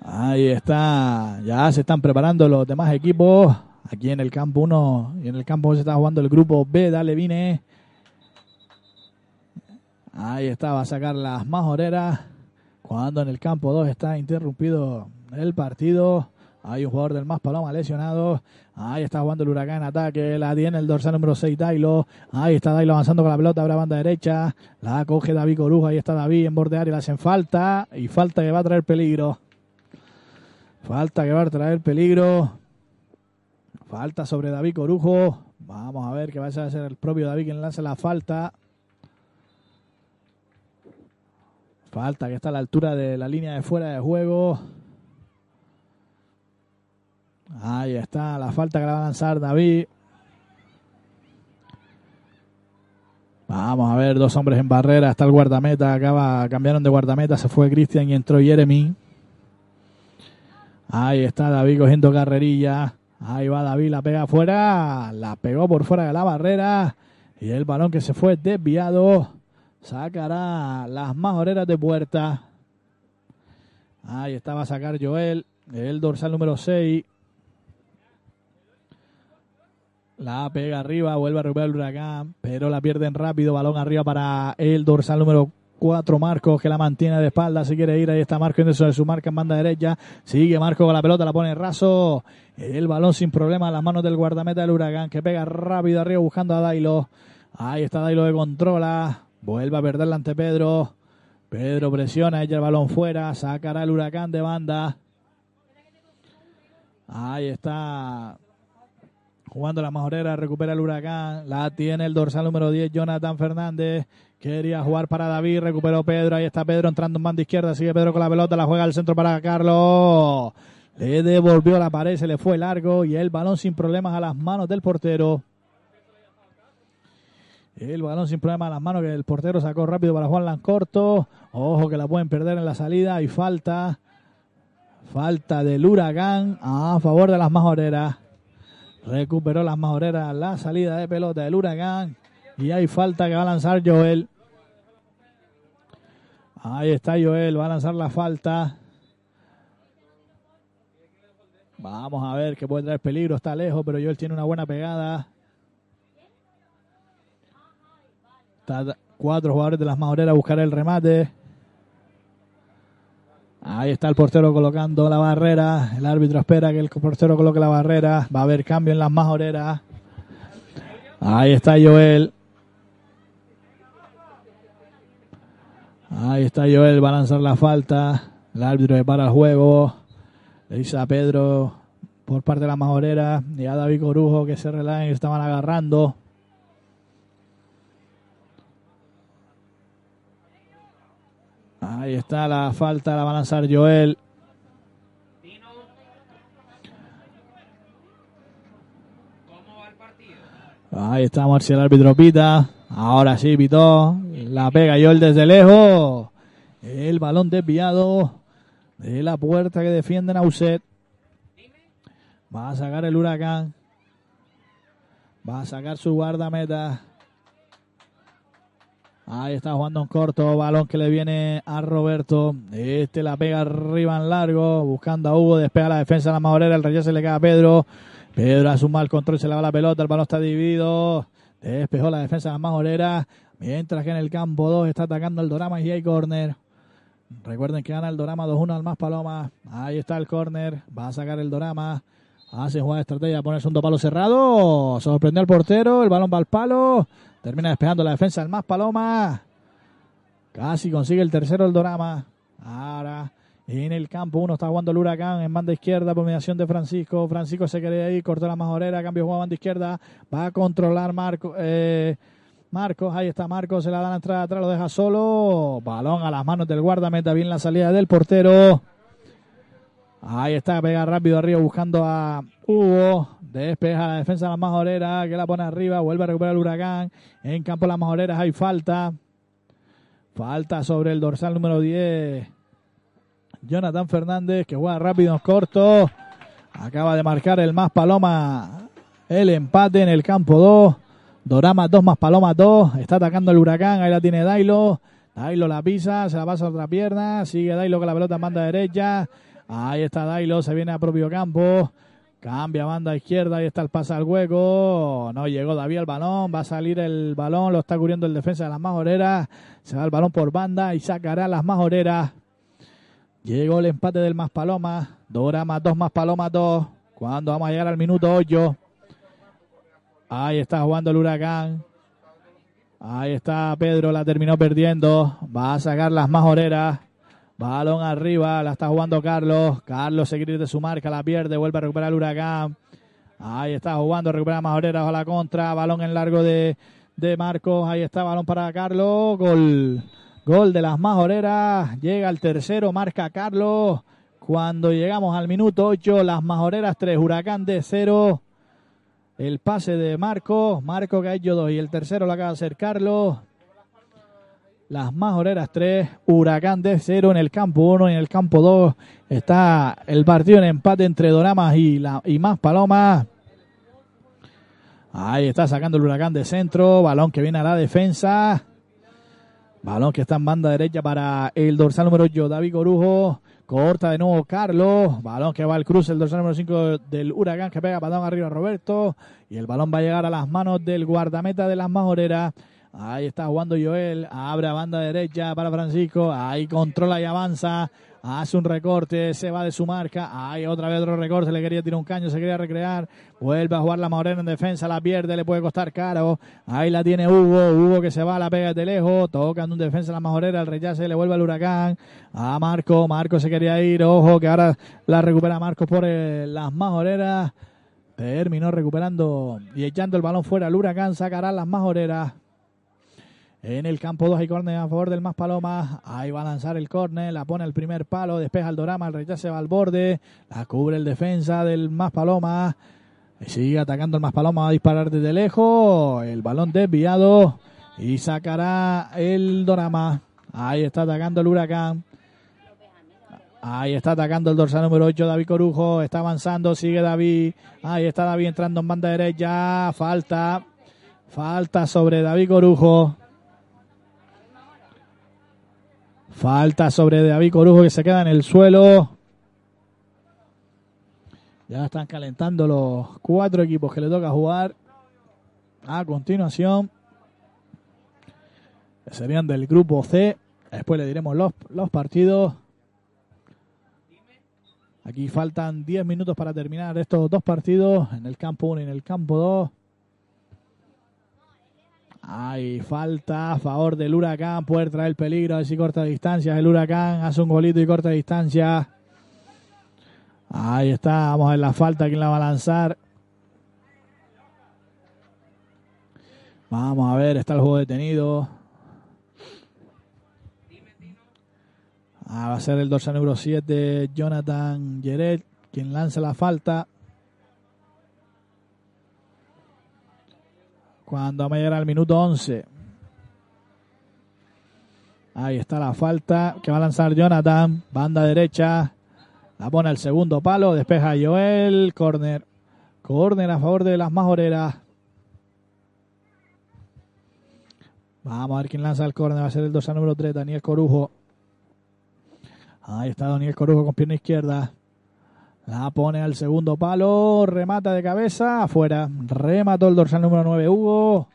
Ahí está. Ya se están preparando los demás equipos. Aquí en el campo 1 y en el campo se está jugando el grupo B. Dale, vine. Ahí está, va a sacar las majoreras. Cuando en el campo 2 está interrumpido el partido. Hay un jugador del Más Paloma lesionado. Ahí está jugando el huracán ataque. La tiene el dorsal número 6, Dailo. Ahí está Dailo avanzando con la pelota. Abre banda derecha. La coge David Coruja. Ahí está David en borde área. Le hacen falta. Y falta que va a traer peligro. Falta que va a traer peligro. Falta sobre David Corujo. Vamos a ver que va a ser el propio David quien lance la falta. Falta que está a la altura de la línea de fuera de juego. Ahí está la falta que la va a lanzar David. Vamos a ver, dos hombres en barrera. Está el guardameta. Acaba, cambiaron de guardameta. Se fue Cristian y entró Jeremy. Ahí está David cogiendo carrerilla. Ahí va David, la pega afuera. La pegó por fuera de la barrera. Y el balón que se fue desviado. Sacará las majoreras de puerta. Ahí estaba a sacar Joel. El dorsal número 6. La pega arriba, vuelve a recuperar el huracán, pero la pierden rápido. Balón arriba para el dorsal número 4, Marcos, que la mantiene de espalda. Si quiere ir, ahí está Marcos dentro de su marca en banda derecha. Sigue Marcos con la pelota, la pone raso. El balón sin problema a las manos del guardameta del huracán, que pega rápido arriba buscando a Dailo. Ahí está Dailo que controla. Vuelve a perderla ante Pedro. Pedro presiona, echa el balón fuera. Sacará el huracán de banda. Ahí está jugando la majorera, recupera el huracán, la tiene el dorsal número 10, Jonathan Fernández, quería jugar para David, recuperó Pedro, ahí está Pedro entrando en banda izquierda, sigue Pedro con la pelota, la juega al centro para Carlos, le devolvió la pared, se le fue largo y el balón sin problemas a las manos del portero. El balón sin problemas a las manos que el portero sacó rápido para Juan Lancorto. Ojo que la pueden perder en la salida y falta. Falta del huracán a favor de las majoreras. Recuperó las majoreras la salida de pelota del huracán. Y hay falta que va a lanzar Joel. Ahí está Joel, va a lanzar la falta. Vamos a ver que puede traer peligro, está lejos, pero Joel tiene una buena pegada. Cuatro jugadores de las majoreras a buscar el remate. Ahí está el portero colocando la barrera. El árbitro espera que el portero coloque la barrera. Va a haber cambio en las majoreras. Ahí está Joel. Ahí está Joel, va a lanzar la falta. El árbitro le para el juego. Le dice a Pedro por parte de la majorera y a David Corujo que se relajan y estaban agarrando. Ahí está la falta, la va a lanzar Joel. Ahí está el árbitro pita. Ahora sí pitó. La pega Joel desde lejos. El balón desviado de la puerta que defiende Nauset. Va a sacar el huracán. Va a sacar su guardameta. Ahí está jugando un corto, balón que le viene a Roberto. Este la pega arriba en largo, buscando a Hugo, despega la defensa de la Majorera, el rey se le queda a Pedro. Pedro un mal control, se le va la pelota, el balón está dividido. Despejó la defensa de la Majorera, mientras que en el campo 2 está atacando el Dorama y hay córner. Recuerden que gana el Dorama 2-1 al más Paloma. Ahí está el córner, va a sacar el Dorama. Hace jugada de estrategia, pone el segundo palo cerrado. Sorprendió al portero, el balón va al palo. Termina despejando la defensa del más Paloma. Casi consigue el tercero el Dorama. Ahora en el campo uno está jugando el Huracán en banda izquierda por mediación de Francisco. Francisco se quería ir, cortó la majorera, cambio de juego a banda izquierda. Va a controlar Marco. eh, Marcos, ahí está Marcos, se la da la entrada atrás, lo deja solo. Balón a las manos del guardameta, bien la salida del portero. Ahí está, pega rápido arriba buscando a Hugo. Despeja la defensa de la majorera, que la pone arriba, vuelve a recuperar el huracán. En campo de las majoreras hay falta. Falta sobre el dorsal número 10. Jonathan Fernández, que juega rápido, corto. Acaba de marcar el más Paloma el empate en el campo 2. Dorama 2 más Paloma 2. Está atacando el huracán. Ahí la tiene Dailo. Dailo la pisa, se la pasa a otra pierna. Sigue Dailo con la pelota en banda derecha. Ahí está Dailo, se viene a propio campo. Cambia banda izquierda, ahí está el pase al hueco. No llegó David al balón, va a salir el balón, lo está cubriendo el defensa de las majoreras. Se va el balón por banda y sacará las majoreras. Llegó el empate del más paloma. Dorama 2 más paloma 2. Cuando vamos a llegar al minuto 8. Ahí está jugando el huracán. Ahí está Pedro, la terminó perdiendo. Va a sacar las majoreras. Balón arriba, la está jugando Carlos. Carlos se de su marca, la pierde, vuelve a recuperar el huracán. Ahí está jugando, recupera Majoreras a la contra. Balón en largo de, de Marcos. Ahí está, balón para Carlos. Gol. Gol de las Majoreras. Llega el tercero, marca Carlos. Cuando llegamos al minuto 8, las Majoreras 3, Huracán de 0. El pase de Marcos. Marco hecho 2 y el tercero lo acaba de hacer Carlos. Las Majoreras 3, Huracán de 0 en el campo 1 y en el campo 2 está el partido en empate entre Doramas y, la, y Más Palomas. Ahí está sacando el Huracán de centro, balón que viene a la defensa. Balón que está en banda derecha para el dorsal número 8, David Corujo. Corta de nuevo Carlos. Balón que va al cruce, el dorsal número 5 del Huracán que pega patón arriba a Roberto. Y el balón va a llegar a las manos del guardameta de las Majoreras. Ahí está jugando Joel. Abre a banda derecha para Francisco. Ahí controla y avanza. Hace un recorte. Se va de su marca. Ahí otra vez otro recorte. Le quería tirar un caño. Se quería recrear. Vuelve a jugar la Morena en defensa. La pierde. Le puede costar caro. Ahí la tiene Hugo. Hugo que se va. La pega de lejos. Tocan un defensa la Majorera. El rechace le vuelve al huracán. A Marco. Marco se quería ir. Ojo que ahora la recupera Marco por eh, las Majoreras. Terminó recuperando y echando el balón fuera. El huracán sacará las Majoreras. En el campo 2 hay córner a favor del Más Paloma. Ahí va a lanzar el córner, la pone el primer palo, despeja el Dorama, el rechace va al borde, la cubre el defensa del Más Paloma. Sigue atacando el Más Paloma, va a disparar desde lejos. El balón desviado y sacará el Dorama. Ahí está atacando el Huracán. Ahí está atacando el dorsal número 8, David Corujo. Está avanzando, sigue David. Ahí está David entrando en banda derecha. Falta. Falta sobre David Corujo. Falta sobre David Corujo que se queda en el suelo. Ya están calentando los cuatro equipos que le toca jugar. A continuación. Serían del grupo C. Después le diremos los, los partidos. Aquí faltan 10 minutos para terminar estos dos partidos. En el campo 1 y en el campo 2. Hay falta a favor del Huracán. Puede traer peligro. A ver si corta distancias. El Huracán hace un golito y corta distancia. Ahí está. Vamos a ver la falta. ¿Quién la va a lanzar? Vamos a ver. Está el juego detenido. Ah, va a ser el dorsal número 7, Jonathan Yeret, quien lanza la falta. Cuando vamos a llegar al minuto 11. Ahí está la falta que va a lanzar Jonathan. Banda derecha. La pone al segundo palo. Despeja Joel. Corner. Corner a favor de las majoreras. Vamos a ver quién lanza el córner. Va a ser el dorsal número 3, Daniel Corujo. Ahí está Daniel Corujo con pierna izquierda. La pone al segundo palo. Remata de cabeza. Afuera. Remató el dorsal número 9, Hugo.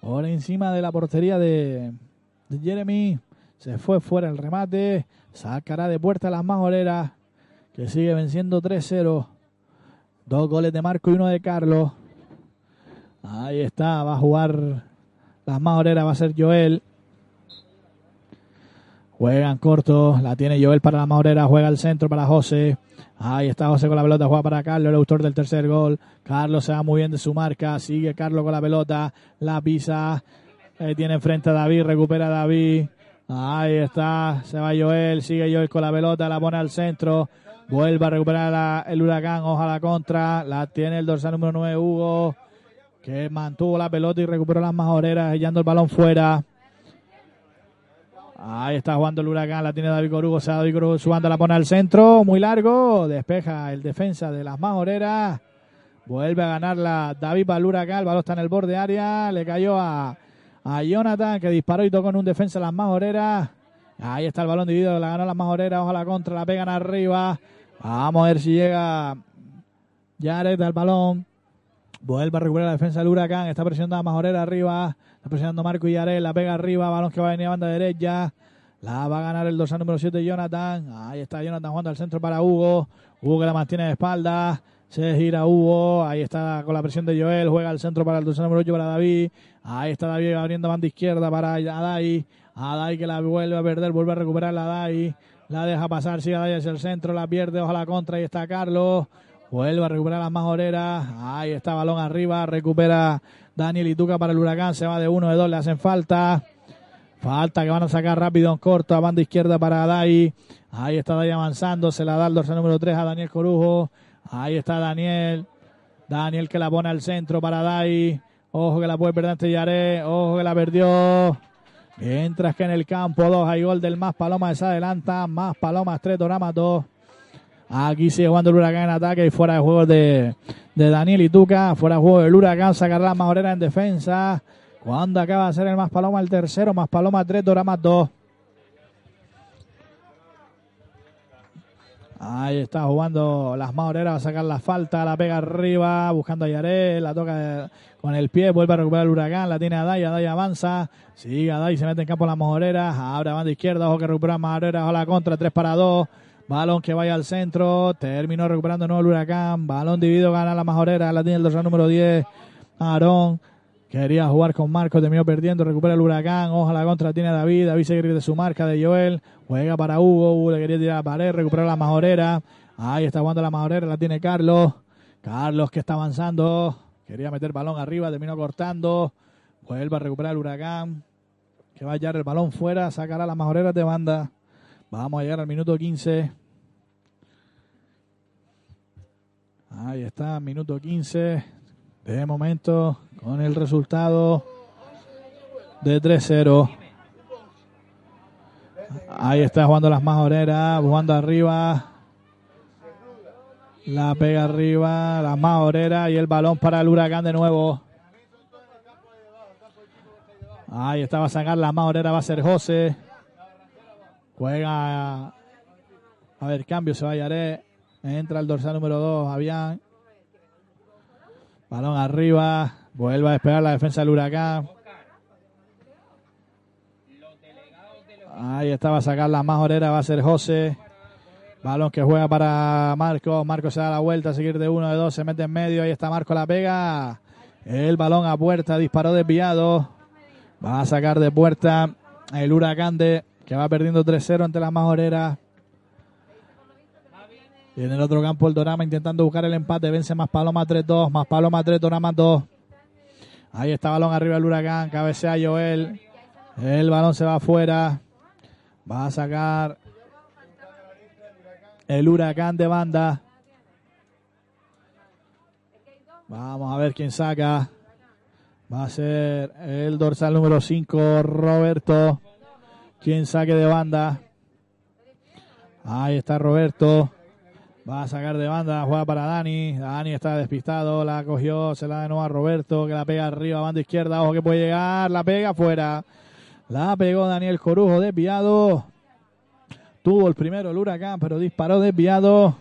Por encima de la portería de, Jeremy. Se fue fuera el remate. Sacará de puerta las majoreras. Que sigue venciendo 3-0. Dos goles de Marco y uno de Carlos. Ahí está. Va a jugar las majoreras. Va a ser Joel. Juegan corto, la tiene Joel para la Maurera, juega al centro para José. Ahí está José con la pelota, juega para Carlos, el autor del tercer gol. Carlos se va muy bien de su marca, sigue Carlos con la pelota, la pisa. Tiene enfrente a David, recupera a David. Ahí está, se va Joel, sigue Joel con la pelota, la pone al centro. Vuelve a recuperar el huracán, oja la contra. La tiene el dorsal número 9, Hugo, que mantuvo la pelota y recuperó las majoreras, echando el balón fuera. Ahí está jugando el huracán, la tiene David Corugo, se va David Corugo, su banda la pone al centro, muy largo, despeja el defensa de las majoreras, vuelve a ganarla David para el huracán, el balón está en el borde área, le cayó a, a Jonathan que disparó y tocó en un defensa de las majoreras, ahí está el balón dividido, la ganó las majoreras, ojalá contra, la pegan arriba, vamos a ver si llega Jared al balón, Vuelve a recuperar la defensa del Huracán. Está presionando a Majorera arriba. Está presionando Marco Yarel. La pega arriba. Balón que va a venir a banda derecha. La va a ganar el dorsal número 7, Jonathan. Ahí está Jonathan jugando al centro para Hugo. Hugo que la mantiene de espalda. Se gira Hugo. Ahí está con la presión de Joel. Juega al centro para el dorsal número 8 para David. Ahí está David abriendo banda izquierda para Adai. Adai que la vuelve a perder. Vuelve a recuperar la Adai. La deja pasar. Sigue Adai hacia el centro. La pierde. Ojalá contra. Ahí está Carlos. Vuelve a recuperar las majoreras. Ahí está balón arriba. Recupera Daniel Ituca para el huracán. Se va de uno, de dos. Le hacen falta. Falta que van a sacar rápido en corto a banda izquierda para Dai. Ahí está Dai avanzando. Se la da el dorsal número 3 a Daniel Corujo. Ahí está Daniel. Daniel que la pone al centro para Dai. Ojo que la puede perder ante Yaré. Ojo que la perdió. Mientras que en el campo 2 hay gol del Más Palomas. Se adelanta. Más Palomas 3, Doramas 2. Aquí sigue jugando el Huracán en ataque y fuera de juego de, de Daniel Ituca. Fuera de juego del Huracán. Sacará la majorera en defensa. Cuando acaba de ser el más paloma el tercero. Más paloma 3, Doramas 2. Ahí está jugando las majoreras. Va a sacar la falta. La pega arriba. Buscando a Yaré. La toca con el pie. Vuelve a recuperar el Huracán. La tiene a Dai. Dai avanza. Sigue a Dai. Se mete en campo las majoreras. Abre a banda izquierda. Ojo que recupera majoreras. A la contra. 3 para 2. Balón que vaya al centro. Terminó recuperando nuevo el huracán. Balón dividido, gana la majorera. La tiene el dorsal número 10. Aarón. Quería jugar con Marco, terminó perdiendo, recupera el huracán, ojalá la contra tiene David, David se de su marca de Joel, juega para Hugo, Hugo le quería tirar a la pared, recupera la majorera, ahí está jugando la majorera, la tiene Carlos, Carlos que está avanzando, quería meter balón arriba, terminó cortando, vuelve a recuperar el huracán, que va a hallar el balón fuera, sacará las majoreras de banda, vamos a llegar al minuto 15, ahí está, minuto 15, de momento, con el resultado de 3-0. Ahí está jugando las majoreras, jugando arriba. La pega arriba, las majoreras y el balón para el huracán de nuevo. Ahí está, va a sacar la majorera, va a ser José. Juega. A ver, cambio, se va Yaré. Entra el dorsal número 2, Avián. Balón arriba. Vuelve a despegar la defensa del Huracán. Ahí estaba a sacar la majorera. Va a ser José. Balón que juega para Marco. Marco se da la vuelta a seguir de uno, de dos. Se mete en medio. Ahí está Marco la pega. El balón a puerta. Disparó desviado. Va a sacar de puerta el Huracán de que va perdiendo 3-0 ante las majoreras. Y en el otro campo el Dorama intentando buscar el empate. Vence más Paloma 3-2. Más Paloma 3, Dorama 2. Ahí está balón arriba el huracán. Cabecea Joel. El balón se va afuera. Va a sacar el huracán de banda. Vamos a ver quién saca. Va a ser el dorsal número 5, Roberto. Quien saque de banda. Ahí está Roberto. Va a sacar de banda, juega para Dani. Dani está despistado, la cogió, se la de nuevo a Roberto, que la pega arriba, banda izquierda, ojo que puede llegar, la pega afuera. La pegó Daniel Corujo, desviado. Tuvo el primero el huracán, pero disparó desviado.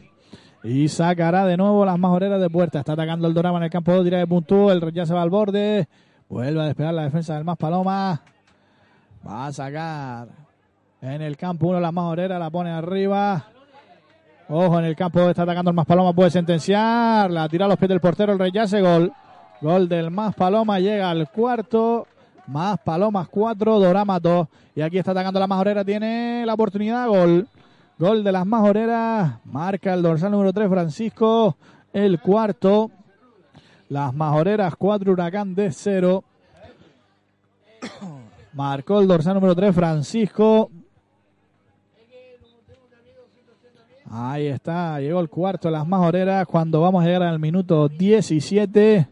Y sacará de nuevo las majoreras de puerta. Está atacando el Dorama en el campo, tira de puntú, el ya se va al borde. Vuelve a despegar la defensa del Más Paloma. Va a sacar en el campo uno las majoreras, la pone arriba. Ojo, en el campo está atacando el Más Paloma, puede sentenciar. La tira a los pies del portero, el Reyace, gol. Gol del Más Paloma, llega al cuarto. Más Palomas 4, Dorama 2. Y aquí está atacando la Majorera, tiene la oportunidad, gol. Gol de las Majoreras, marca el dorsal número 3, Francisco. El cuarto. Las Majoreras 4, Huracán de 0. [coughs] Marcó el dorsal número 3, Francisco. Ahí está, llegó el cuarto de las majoreras cuando vamos a llegar al minuto 17.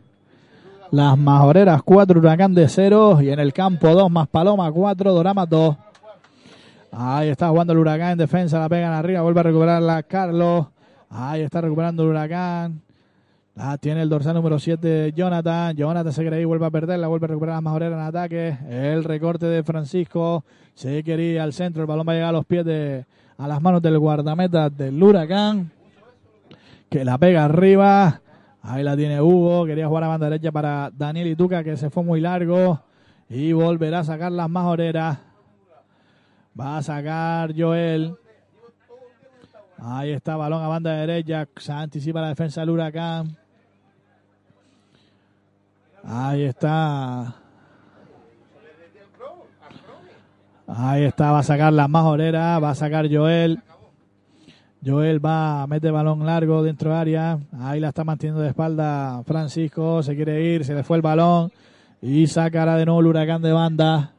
Las majoreras 4, huracán de 0 y en el campo 2 más paloma 4, dorama 2. Ahí está jugando el huracán en defensa, la pegan arriba, vuelve a recuperarla Carlos. Ahí está recuperando el huracán. La tiene el dorsal número 7, Jonathan. Jonathan se quiere ir, vuelve a perderla, vuelve a recuperar las majoreras en ataque. El recorte de Francisco. Se quiere ir al centro, el balón va a llegar a los pies de, a las manos del guardameta del huracán. Que la pega arriba. Ahí la tiene Hugo. Quería jugar a banda derecha para Daniel Ituca, que se fue muy largo. Y volverá a sacar las majoreras. Va a sacar Joel. Ahí está, balón a banda derecha. Se anticipa la defensa del huracán. Ahí está. Ahí está, va a sacar las majoreras. Va a sacar Joel. Joel va a meter balón largo dentro de área. Ahí la está manteniendo de espalda Francisco. Se quiere ir, se le fue el balón. Y sacará de nuevo el huracán de banda.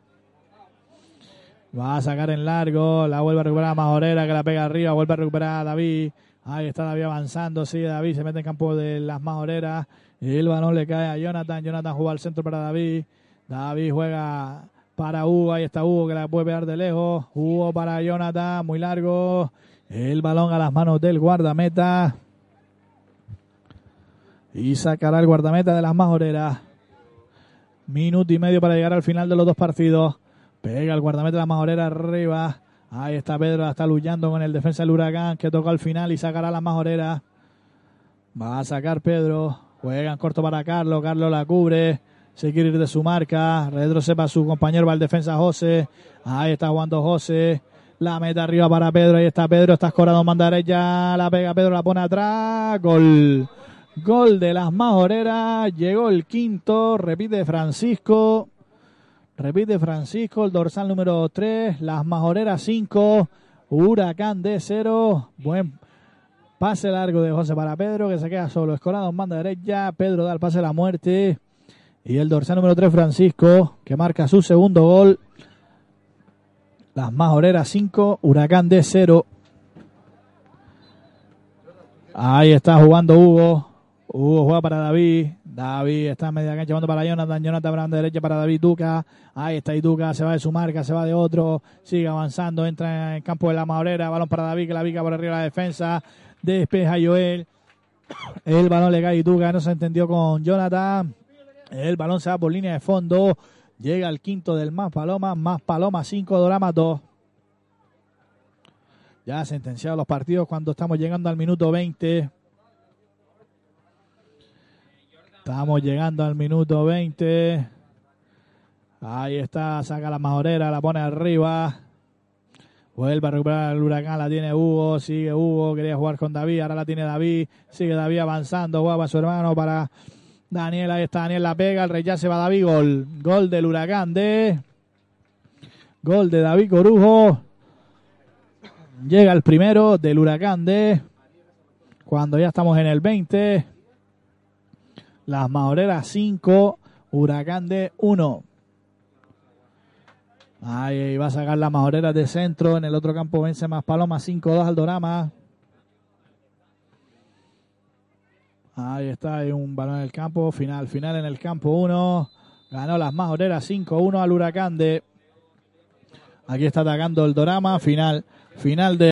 Va a sacar en largo. La vuelve a recuperar Majorera que la pega arriba. Vuelve a recuperar a David. Ahí está David avanzando. Sí, David se mete en campo de las Majoreras. Y el balón le cae a Jonathan. Jonathan juega al centro para David. David juega para Hugo. Ahí está Hugo que la puede pegar de lejos. Hugo para Jonathan. Muy largo. El balón a las manos del guardameta. Y sacará el guardameta de las majoreras. Minuto y medio para llegar al final de los dos partidos. Pega el guardameta de las majoreras arriba. Ahí está Pedro, está luchando con el defensa del huracán que toca al final y sacará las majoreras. Va a sacar Pedro. Juegan corto para Carlos. Carlos la cubre. Se quiere ir de su marca. Retrocede su compañero, va el defensa José. Ahí está jugando José. La meta arriba para Pedro. Ahí está Pedro. Está escorado. Manda derecha. La pega Pedro. La pone atrás. Gol. Gol de las majoreras. Llegó el quinto. Repite Francisco. Repite Francisco. El dorsal número 3. Las majoreras 5. Huracán de 0. Buen pase largo de José para Pedro. Que se queda solo. Escorado. Manda derecha. Pedro da el pase a la muerte. Y el dorsal número 3, Francisco, que marca su segundo gol. Las majoreras 5, Huracán de 0. Ahí está jugando Hugo. Hugo juega para David. David está en media cancha jugando para Jonathan. Jonathan para la derecha para David Duca. Ahí está Ituca. Se va de su marca, se va de otro. Sigue avanzando. Entra en campo de la majorera. Balón para David, que la pica por arriba de la defensa. Despeja Joel. El balón le cae a Ituca. No se entendió con Jonathan. El balón se va por línea de fondo. Llega el quinto del Más Paloma. Más Paloma 5, Dorama 2. Ya sentenciados los partidos cuando estamos llegando al minuto 20. Estamos llegando al minuto 20. Ahí está, saca la majorera, la pone arriba. Vuelve a recuperar el huracán, la tiene Hugo, sigue Hugo, quería jugar con David, ahora la tiene David, sigue David avanzando, juega su hermano para Daniel, ahí está Daniel la pega, el rey ya se va David, gol. Gol del huracán de... Gol de David Corujo. Llega el primero del huracán de... Cuando ya estamos en el 20. Las majoreras 5, huracán de 1. Ahí va a sacar las majoreras de centro. En el otro campo vence más Paloma 5-2 al Dorama. Ahí está, hay un balón en el campo, final, final en el campo 1. Ganó las más obreras 5-1 al Huracán de... Aquí está atacando el Dorama, final, final de...